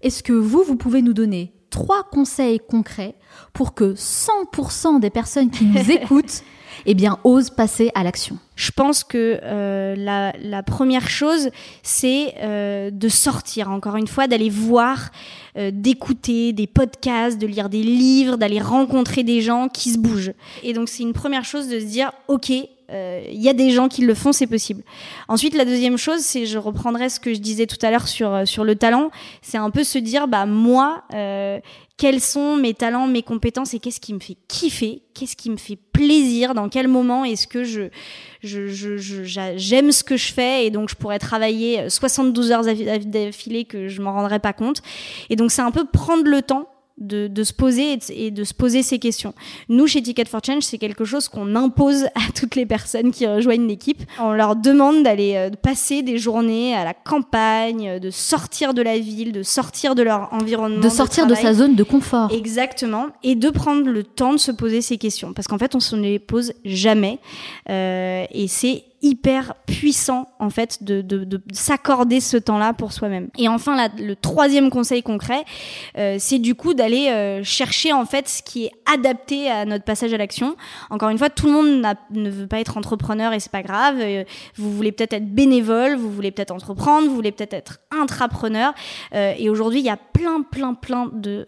Est-ce que vous, vous pouvez nous donner trois conseils concrets pour que 100% des personnes qui nous écoutent eh bien, osent passer à l'action? Je pense que euh, la, la première chose, c'est euh, de sortir, encore une fois, d'aller voir, euh, d'écouter des podcasts, de lire des livres, d'aller rencontrer des gens qui se bougent. Et donc, c'est une première chose de se dire, OK, euh, il y a des gens qui le font, c'est possible. Ensuite, la deuxième chose, c'est, je reprendrai ce que je disais tout à l'heure sur, euh, sur le talent, c'est un peu se dire, bah moi, euh, quels sont mes talents, mes compétences et qu'est-ce qui me fait kiffer, qu'est-ce qui me fait plaisir, dans quel moment est-ce que je, je, je, je- j'aime ce que je fais et donc je pourrais travailler 72 heures affi- d'affilée que je m'en rendrais pas compte. Et donc c'est un peu prendre le temps de, de se poser et de, et de se poser ces questions. Nous, chez Ticket for Change, c'est quelque chose qu'on impose à toutes les personnes qui rejoignent l'équipe. On leur demande d'aller euh, passer des journées à la campagne, de sortir de la ville, de sortir de leur environnement. De sortir de, sa zone de confort. Exactement, et de prendre le temps de se poser ces questions, parce qu'en fait, on se les pose jamais, euh, et c'est hyper puissant en fait de, de, de s'accorder ce temps-là pour soi-même. Et enfin, le troisième conseil concret, euh, c'est du coup d'aller euh, chercher en fait ce qui est adapté à notre passage à l'action. Encore une fois, tout le monde ne veut pas être entrepreneur et c'est pas grave. Euh, vous voulez peut-être être bénévole, vous voulez peut-être entreprendre, vous voulez peut-être être intrapreneur. Et aujourd'hui, il y a plein, plein, plein de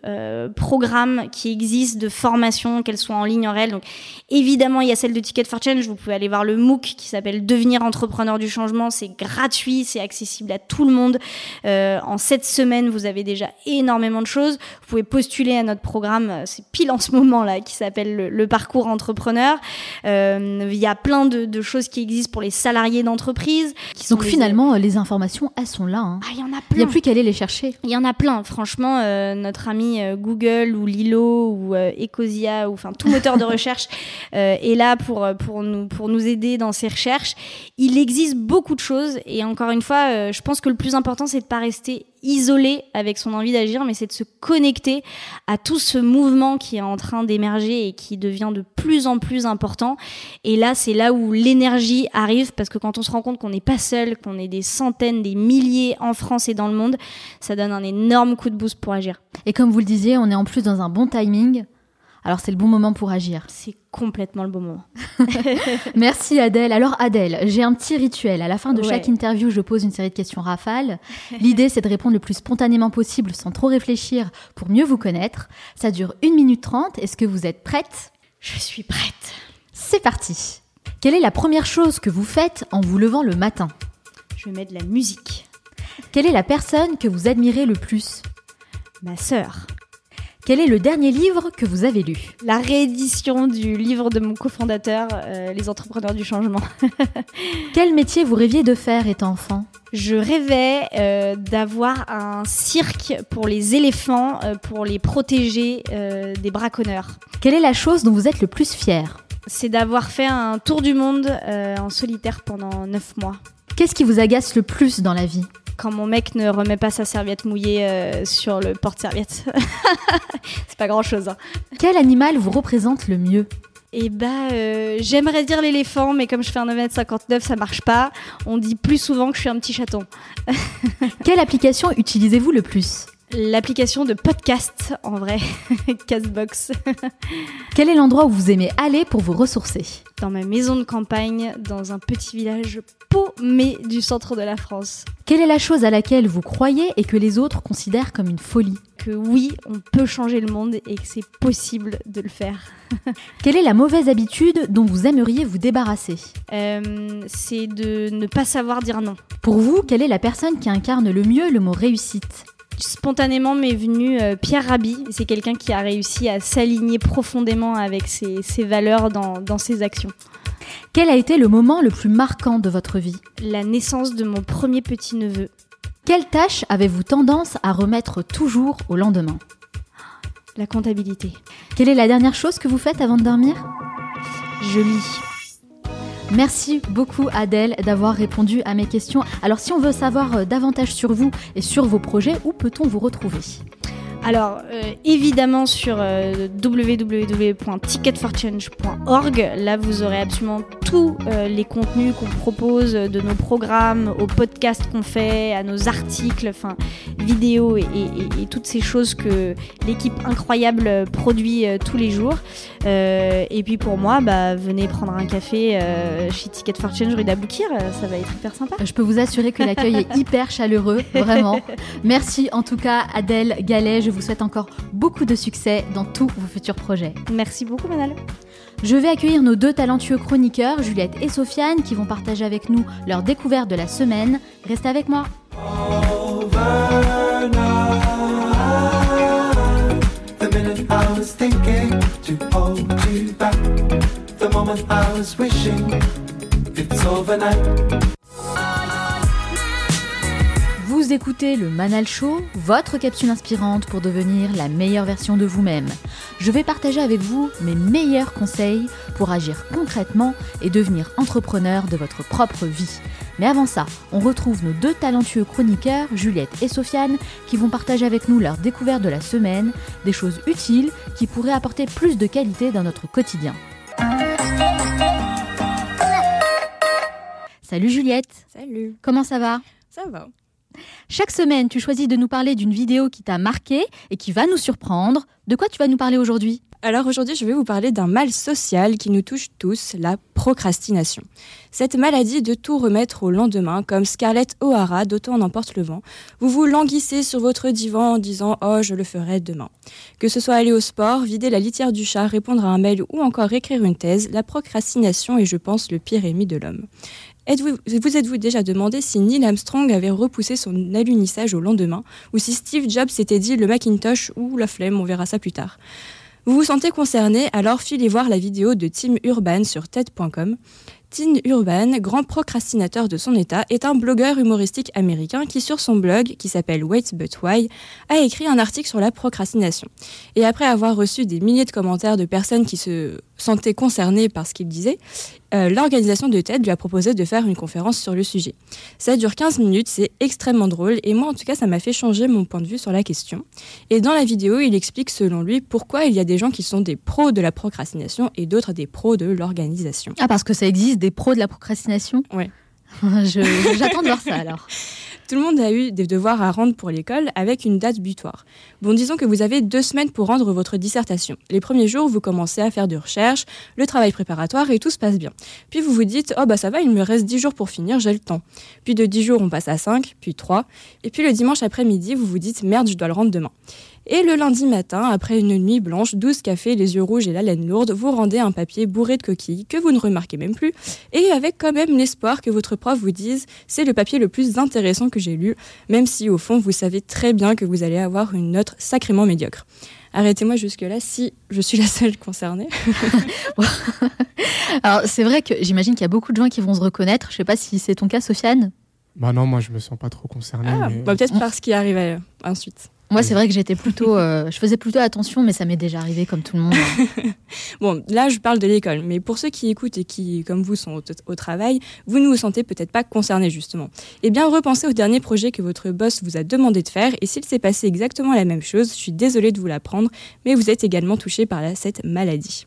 programmes qui existent, de formations, qu'elles soient en ligne, en réel. Donc, évidemment, il y a celle de Ticket for Change. Vous pouvez aller voir le MOOC qui s'appelle Devenir entrepreneur du changement. C'est gratuit, c'est accessible à tout le monde. Euh, en sept semaines, vous avez déjà énormément de choses. Vous pouvez postuler à notre programme. euh, C'est pile en ce moment là, qui s'appelle le, le parcours entrepreneur. Euh, Il y a plein de, de choses qui existent pour les salariés d'entreprise. Donc finalement, les informations, elles sont là. hein. ah, il y en a Il n'y plein. a plus qu'à aller les chercher. Il y en a plein. Franchement, euh, notre ami Google ou Lilo ou Ecosia ou enfin tout moteur de recherche est là pour pour nous pour nous aider dans ces recherches. Il existe beaucoup de choses et encore une fois, euh, je pense que le plus important c'est de pas rester isolé avec son envie d'agir, mais c'est de se connecter à tout ce mouvement qui est en train d'émerger et qui devient de plus en plus important. Et là, c'est là où l'énergie arrive parce que quand on se rend compte qu'on n'est pas seul, qu'on est des centaines, des milliers en France et dans le monde, ça donne un énorme coup de boost pour agir. Et comme vous le disiez, on est en plus dans un bon timing. Alors c'est le bon moment pour agir. C'est complètement le bon moment. Merci Adèle. Alors Adèle, j'ai un petit rituel. À la fin de Ouais. chaque interview, je pose une série de questions rafales. L'idée, c'est de répondre le plus spontanément possible sans trop réfléchir pour mieux vous connaître. Ça dure 1 minute 30. Est-ce que vous êtes prête? Je suis prête. C'est parti. Quelle est la première chose que vous faites en vous levant le matin? Je mets de la musique. Quelle est la personne que vous admirez le plus? Ma sœur. Quel est le dernier livre que vous avez lu? La réédition du livre de mon cofondateur, euh, Les entrepreneurs du changement. Quel métier vous rêviez de faire étant enfant? Je rêvais euh, d'avoir un cirque pour les éléphants, euh, pour les protéger des braconneurs. Quelle est la chose dont vous êtes le plus fier? C'est d'avoir fait un tour du monde en solitaire pendant 9 mois. Qu'est-ce qui vous agace le plus dans la vie? Quand mon mec ne remet pas sa serviette mouillée euh, sur le porte-serviette. C'est pas grand-chose. Hein. Quel animal vous représente le mieux? Et bah, euh, j'aimerais dire l'éléphant, mais comme je fais un 1m59, ça marche pas. On dit plus souvent que je suis un petit chaton. Quelle application utilisez-vous le plus? L'application de podcast, en vrai, Castbox. Quel est l'endroit où vous aimez aller pour vous ressourcer? Dans ma maison de campagne, dans un petit village paumé du centre de la France. Quelle est la chose à laquelle vous croyez et que les autres considèrent comme une folie? Que oui, on peut changer le monde et que c'est possible de le faire. Quelle est la mauvaise habitude dont vous aimeriez vous débarrasser? Euh, c'est de ne pas savoir dire non. Pour vous, quelle est la personne qui incarne le mieux le mot réussite? Spontanément m'est venu euh, Pierre Rabhi. C'est quelqu'un qui a réussi à s'aligner profondément avec ses, ses valeurs dans, dans ses actions. Quel a été le moment le plus marquant de votre vie? La naissance de mon premier petit-neveu. Quelle tâche avez-vous tendance à remettre toujours au lendemain? La comptabilité. Quelle est la dernière chose que vous faites avant de dormir? Je lis. Merci beaucoup Adèle d'avoir répondu à mes questions. Alors si on veut savoir euh, davantage sur vous et sur vos projets, où peut-on vous retrouver? Alors, euh, évidemment sur euh, www.ticketforchange.org, là vous aurez absolument tous euh, les contenus qu'on propose de nos programmes, aux podcasts qu'on fait, à nos articles, enfin vidéos et, et- et toutes ces choses que l'équipe incroyable produit euh, tous les jours. Euh, et puis pour moi, bah, venez prendre un café euh, chez Ticket for Change rue d'Aboukir, euh, ça va être hyper sympa. Je peux vous assurer que l'accueil est hyper chaleureux, vraiment. Merci en tout cas Adèle Gallet, je vous souhaite encore beaucoup de succès dans tous vos futurs projets. Merci beaucoup Manal. Je vais accueillir nos deux talentueux chroniqueurs, Juliette et Sofiane, qui vont partager avec nous leur découverte de la semaine. Restez avec moi. Vous écoutez le Manal Show, votre capsule inspirante pour devenir la meilleure version de vous-même. Je vais partager avec vous mes meilleurs conseils pour agir concrètement et devenir entrepreneur de votre propre vie. Mais avant ça, on retrouve nos deux talentueux chroniqueurs, Juliette et Sofiane, qui vont partager avec nous leur découverte de la semaine, des choses utiles qui pourraient apporter plus de qualité dans notre quotidien. Salut Juliette, Salut, comment ça va? Ça va chaque semaine, tu choisis de nous parler d'une vidéo qui t'a marqué et qui va nous surprendre. De quoi tu vas nous parler aujourd'hui? Alors aujourd'hui, je vais vous parler d'un mal social qui nous touche tous, la procrastination. Cette maladie de tout remettre au lendemain, comme Scarlett O'Hara d'Auto en emporte le vent, vous vous languissez sur votre divan en disant Oh, je le ferai demain. Que ce soit aller au sport, vider la litière du chat, répondre à un mail ou encore écrire une thèse, la procrastination est, je pense, le pire ennemi de l'homme. Vous êtes-vous déjà demandé si Neil Armstrong avait repoussé son alunissage au lendemain, ou si Steve Jobs s'était dit le Macintosh ou la flemme, on verra ça plus tard Vous vous sentez concerné, alors filez voir la vidéo de Tim Urban sur TED.com. Tim Urban, grand procrastinateur de son état, est un blogueur humoristique américain qui, sur son blog, qui s'appelle Wait But Why, a écrit un article sur la procrastination. Et après avoir reçu des milliers de commentaires de personnes qui se sentaient concernées par ce qu'il disait, euh, l'organisation de TED lui a proposé de faire une conférence sur le sujet. Ça dure 15 minutes, c'est extrêmement drôle et moi en tout cas ça m'a fait changer mon point de vue sur la question. Et dans la vidéo, il explique selon lui pourquoi il y a des gens qui sont des pros de la procrastination et d'autres des pros de l'organisation. Ah, parce que ça existe des pros de la procrastination? Ouais. J'attends de voir ça alors. Tout le monde a eu des devoirs à rendre pour l'école avec une date butoir. Bon, disons que vous avez deux semaines pour rendre votre dissertation. Les premiers jours, vous commencez à faire de recherche, le travail préparatoire et tout se passe bien. Puis vous vous dites, oh bah ça va, il me reste 10 jours pour finir, j'ai le temps. Puis de 10 jours, on passe à 5, puis 3. Et puis le dimanche après-midi, vous vous dites, merde, je dois le rendre demain. Et le lundi matin, après une nuit blanche, 12 cafés, les yeux rouges et la laine lourde, vous rendez un papier bourré de coquilles que vous ne remarquez même plus, et avec quand même l'espoir que votre prof vous dise c'est le papier le plus intéressant que j'ai lu, même si au fond vous savez très bien que vous allez avoir une note sacrément médiocre. Arrêtez-moi jusque-là si je suis la seule concernée. Alors, c'est vrai que j'imagine qu'il y a beaucoup de gens qui vont se reconnaître. Je sais pas si c'est ton cas, Sofiane. Bah non, moi je me sens pas trop concerné. Ah, mais- bah, peut-être parce qu'il arrive euh, ensuite. Moi, c'est vrai que j'étais plutôt. euh, je faisais plutôt attention, mais ça m'est déjà arrivé comme tout le monde. Bon, là, je parle de l'école, mais pour ceux qui écoutent et qui, comme vous, sont au, au travail, vous ne vous sentez peut-être pas concerné, justement. Eh bien, repensez au dernier projet que votre boss vous a demandé de faire, et s'il s'est passé exactement la même chose, je suis désolée de vous l'apprendre, mais vous êtes également touché par la- cette maladie.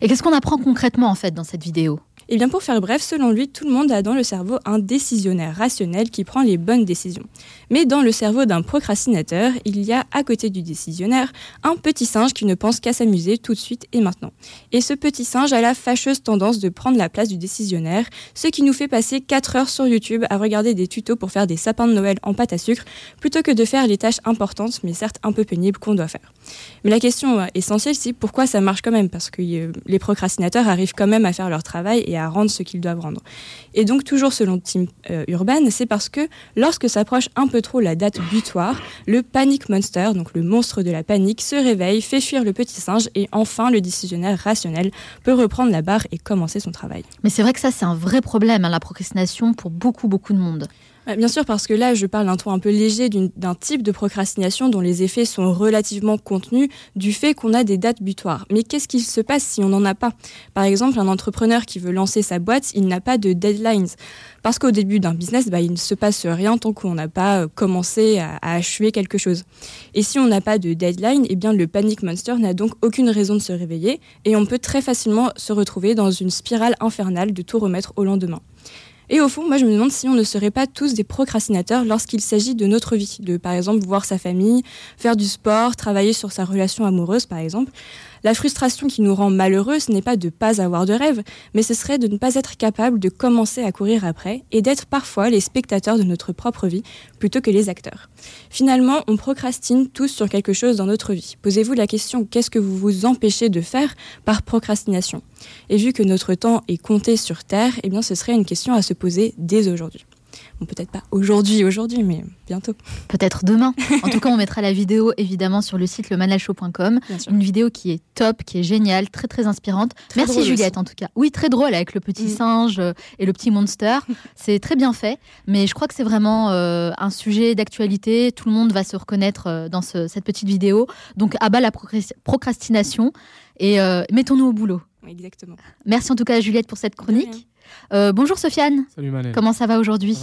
Et qu'est-ce qu'on apprend concrètement en fait dans cette vidéo? Et bien pour faire bref, selon lui, tout le monde a dans le cerveau un décisionnaire rationnel qui prend les bonnes décisions. Mais dans le cerveau d'un procrastinateur, il y a à côté du décisionnaire un petit singe qui ne pense qu'à s'amuser tout de suite et maintenant. Et ce petit singe a la fâcheuse tendance de prendre la place du décisionnaire, ce qui nous fait passer 4 heures sur YouTube à regarder des tutos pour faire des sapins de Noël en pâte à sucre, plutôt que de faire les tâches importantes, mais certes un peu pénibles qu'on doit faire. Mais la question euh, essentielle, c'est pourquoi ça marche quand même, parce que euh, les procrastinateurs arrivent quand même à faire leur travail et à rendre ce qu'ils doivent rendre. Et donc, toujours selon Tim euh, Urban, c'est parce que lorsque s'approche un peu trop la date butoir, le panic monster, donc le monstre de la panique, se réveille, fait fuir le petit singe et enfin le décisionnaire rationnel peut reprendre la barre et commencer son travail. Mais c'est vrai que ça, c'est un vrai problème, hein, la procrastination, pour beaucoup, beaucoup de monde. Bien sûr, parce que là, je parle d'un ton un peu léger d'un type de procrastination dont les effets sont relativement contenus du fait qu'on a des dates butoirs. Mais qu'est-ce qu'il se passe si on n'en a pas? Par exemple, un entrepreneur qui veut lancer sa boîte, il n'a pas de deadlines. Parce qu'au début d'un business, bah, il ne se passe rien tant qu'on n'a pas euh, commencé à, à, achever quelque chose. Et si on n'a pas de deadline, eh bien le panic monster n'a donc aucune raison de se réveiller et on peut très facilement se retrouver dans une spirale infernale de tout remettre au lendemain. Et au fond, moi, je me demande si on ne serait pas tous des procrastinateurs lorsqu'il s'agit de notre vie, de par exemple voir sa famille, faire du sport, travailler sur sa relation amoureuse, par exemple. La frustration qui nous rend malheureux, ce n'est pas de ne pas avoir de rêve, mais ce serait de ne pas être capable de commencer à courir après et d'être parfois les spectateurs de notre propre vie plutôt que les acteurs. Finalement, on procrastine tous sur quelque chose dans notre vie. Posez-vous la question qu'est-ce que vous vous empêchez de faire par procrastination? Et vu que notre temps est compté sur Terre, eh bien ce serait une question à se poser dès aujourd'hui peut-être pas aujourd'hui, aujourd'hui, mais bientôt. Peut-être demain. En tout cas, on mettra la vidéo évidemment sur le site lemanalshow.com. Une vidéo qui est top, qui est géniale, très très inspirante. Merci Juliette en tout cas. Oui, très drôle avec le petit mm. singe euh, et le petit monster. c'est très bien fait, mais je crois que c'est vraiment euh, un sujet d'actualité. Tout le monde va se reconnaître euh, dans cette petite vidéo. Donc, à bas la procrastination et mettons-nous au boulot. Exactement. Merci en tout cas à Juliette pour cette chronique. Euh, bonjour Sofiane. Salut Manel. Comment ça va aujourd'hui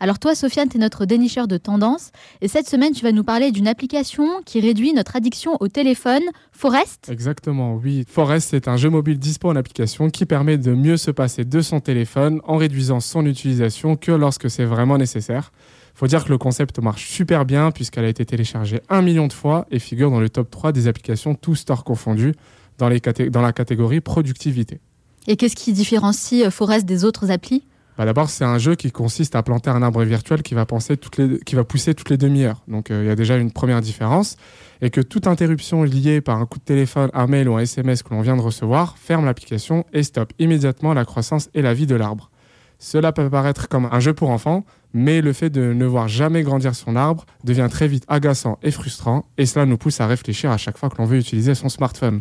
Alors toi Sofiane, tu es notre dénicheur de tendances et cette semaine tu vas nous parler d'une application qui réduit notre addiction au téléphone, Forest. Exactement, oui. Forest c'est un jeu mobile dispo en application qui permet de mieux se passer de son téléphone en réduisant son utilisation que lorsque c'est vraiment nécessaire. Faut dire que le concept marche super bien puisqu'elle a été téléchargée un million de fois et figure dans le top 3 des applications tous stores confondus dans, les dans la catégorie productivité. Et qu'est-ce qui différencie euh, Forest des autres applis? Bah D'abord, c'est un jeu qui consiste à planter un arbre virtuel qui va, penser qui va pousser toutes les demi-heures. Donc euh, il y a déjà une première différence. Et que toute interruption liée par un coup de téléphone, un mail ou un SMS que l'on vient de recevoir ferme l'application et stoppe immédiatement la croissance et la vie de l'arbre. Cela peut paraître comme un jeu pour enfants, mais le fait de ne voir jamais grandir son arbre devient très vite agaçant et frustrant, et cela nous pousse à réfléchir à chaque fois que l'on veut utiliser son smartphone.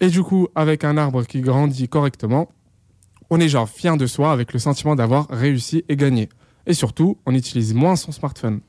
Et du coup, avec un arbre qui grandit correctement, on est genre fier de soi avec le sentiment d'avoir réussi et gagné. Et surtout, on utilise moins son smartphone.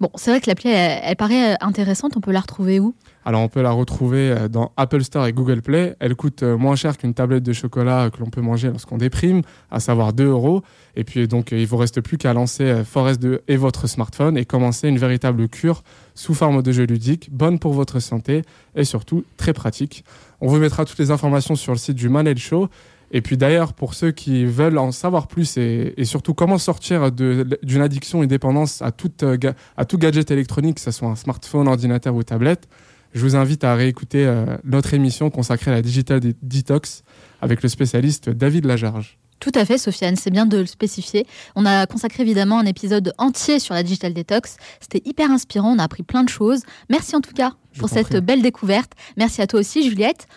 Bon, c'est vrai que l'appli, elle, paraît euh, intéressante. On peut la retrouver où? Alors, on peut la retrouver euh, dans Apple Store et Google Play. Elle coûte euh, moins cher qu'une tablette de chocolat que l'on peut manger lorsqu'on déprime, à savoir 2 euros. Et puis, donc, il vous reste plus qu'à lancer Forest 2 et votre smartphone et commencer une véritable cure sous forme de jeu ludique, bonne pour votre santé et surtout très pratique. On vous mettra toutes les informations sur le site du Manel Show. Et puis d'ailleurs, pour ceux qui veulent en savoir plus et, surtout comment sortir d'une addiction et dépendance à, euh, à tout gadget électronique, que ce soit un smartphone, ordinateur ou tablette, je vous invite à réécouter euh, notre émission consacrée à la Digital Detox avec le spécialiste David Lajarge. Tout à fait, Sofiane, c'est bien de le spécifier. On a consacré évidemment un épisode entier sur la Digital Detox. C'était hyper inspirant, on a appris plein de choses. Merci en tout cas pour cette belle découverte. Merci à toi aussi, Juliette.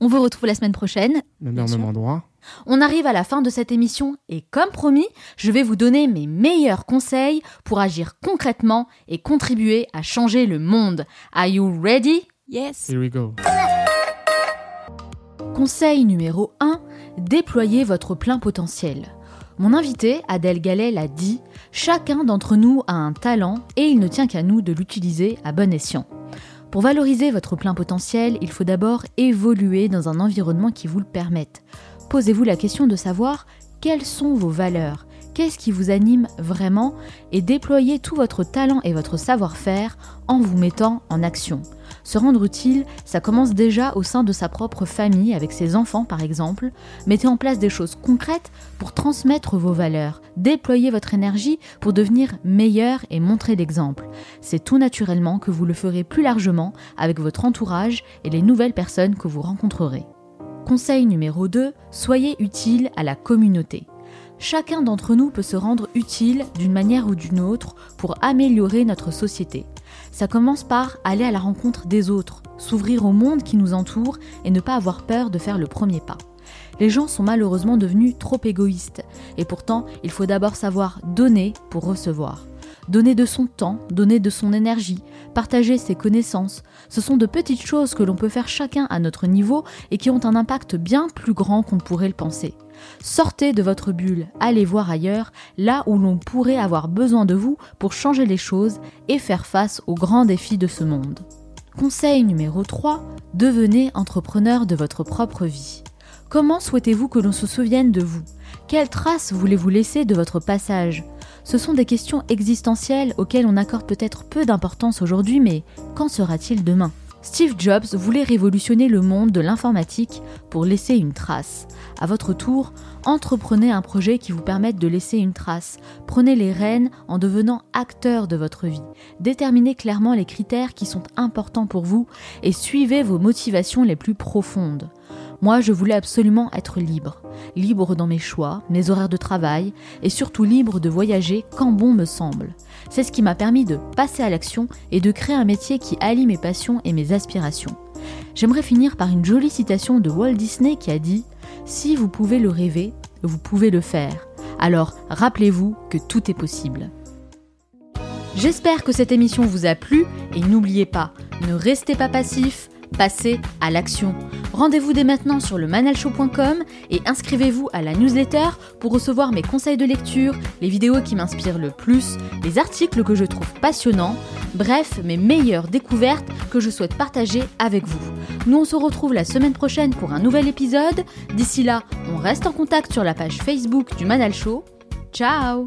On vous retrouve la semaine prochaine. Même même endroit. On arrive à la fin de cette émission et comme promis, je vais vous donner mes meilleurs conseils pour agir concrètement et contribuer à changer le monde. Are you ready? Yes. Here we go. Conseil numéro 1, déployez votre plein potentiel. Mon invité, Adèle Gallet, l'a dit, chacun d'entre nous a un talent et il ne tient qu'à nous de l'utiliser à bon escient. Pour valoriser votre plein potentiel, il faut d'abord évoluer dans un environnement qui vous le permette. Posez-vous la question de savoir quelles sont vos valeurs, qu'est-ce qui vous anime vraiment? Et déployez tout votre talent et votre savoir-faire en vous mettant en action. Se rendre utile, ça commence déjà au sein de sa propre famille, avec ses enfants par exemple. Mettez en place des choses concrètes pour transmettre vos valeurs. Déployez votre énergie pour devenir meilleur et montrer l'exemple. C'est tout naturellement que vous le ferez plus largement avec votre entourage et les nouvelles personnes que vous rencontrerez. Conseil numéro 2, soyez utile à la communauté. Chacun d'entre nous peut se rendre utile d'une manière ou d'une autre pour améliorer notre société. Ça commence par aller à la rencontre des autres, s'ouvrir au monde qui nous entoure et ne pas avoir peur de faire le premier pas. Les gens sont malheureusement devenus trop égoïstes, et pourtant il faut d'abord savoir donner pour recevoir. Donner de son temps, donner de son énergie, partager ses connaissances, ce sont de petites choses que l'on peut faire chacun à notre niveau et qui ont un impact bien plus grand qu'on pourrait le penser. Sortez de votre bulle, allez voir ailleurs, là où l'on pourrait avoir besoin de vous pour changer les choses et faire face aux grands défis de ce monde. Conseil numéro 3, devenez entrepreneur de votre propre vie. Comment souhaitez-vous que l'on se souvienne de vous? Quelle trace voulez-vous laisser de votre passage? Ce sont des questions existentielles auxquelles on accorde peut-être peu d'importance aujourd'hui, mais qu'en sera-t-il demain? Steve Jobs voulait révolutionner le monde de l'informatique pour laisser une trace. À votre tour, entreprenez un projet qui vous permette de laisser une trace. Prenez les rênes en devenant acteur de votre vie. Déterminez clairement les critères qui sont importants pour vous et suivez vos motivations les plus profondes. Moi, je voulais absolument être libre. Libre dans mes choix, mes horaires de travail, et surtout libre de voyager quand bon me semble. C'est ce qui m'a permis de passer à l'action et de créer un métier qui allie mes passions et mes aspirations. J'aimerais finir par une jolie citation de Walt Disney qui a dit ⁇ Si vous pouvez le rêver, vous pouvez le faire. Alors rappelez-vous que tout est possible. J'espère que cette émission vous a plu et n'oubliez pas, ne restez pas passif, passez à l'action. Rendez-vous dès maintenant sur le manalshow.com et inscrivez-vous à la newsletter pour recevoir mes conseils de lecture, les vidéos qui m'inspirent le plus, les articles que je trouve passionnants, bref, mes meilleures découvertes que je souhaite partager avec vous. Nous on se retrouve la semaine prochaine pour un nouvel épisode. D'ici là, on reste en contact sur la page Facebook du Manal Show. Ciao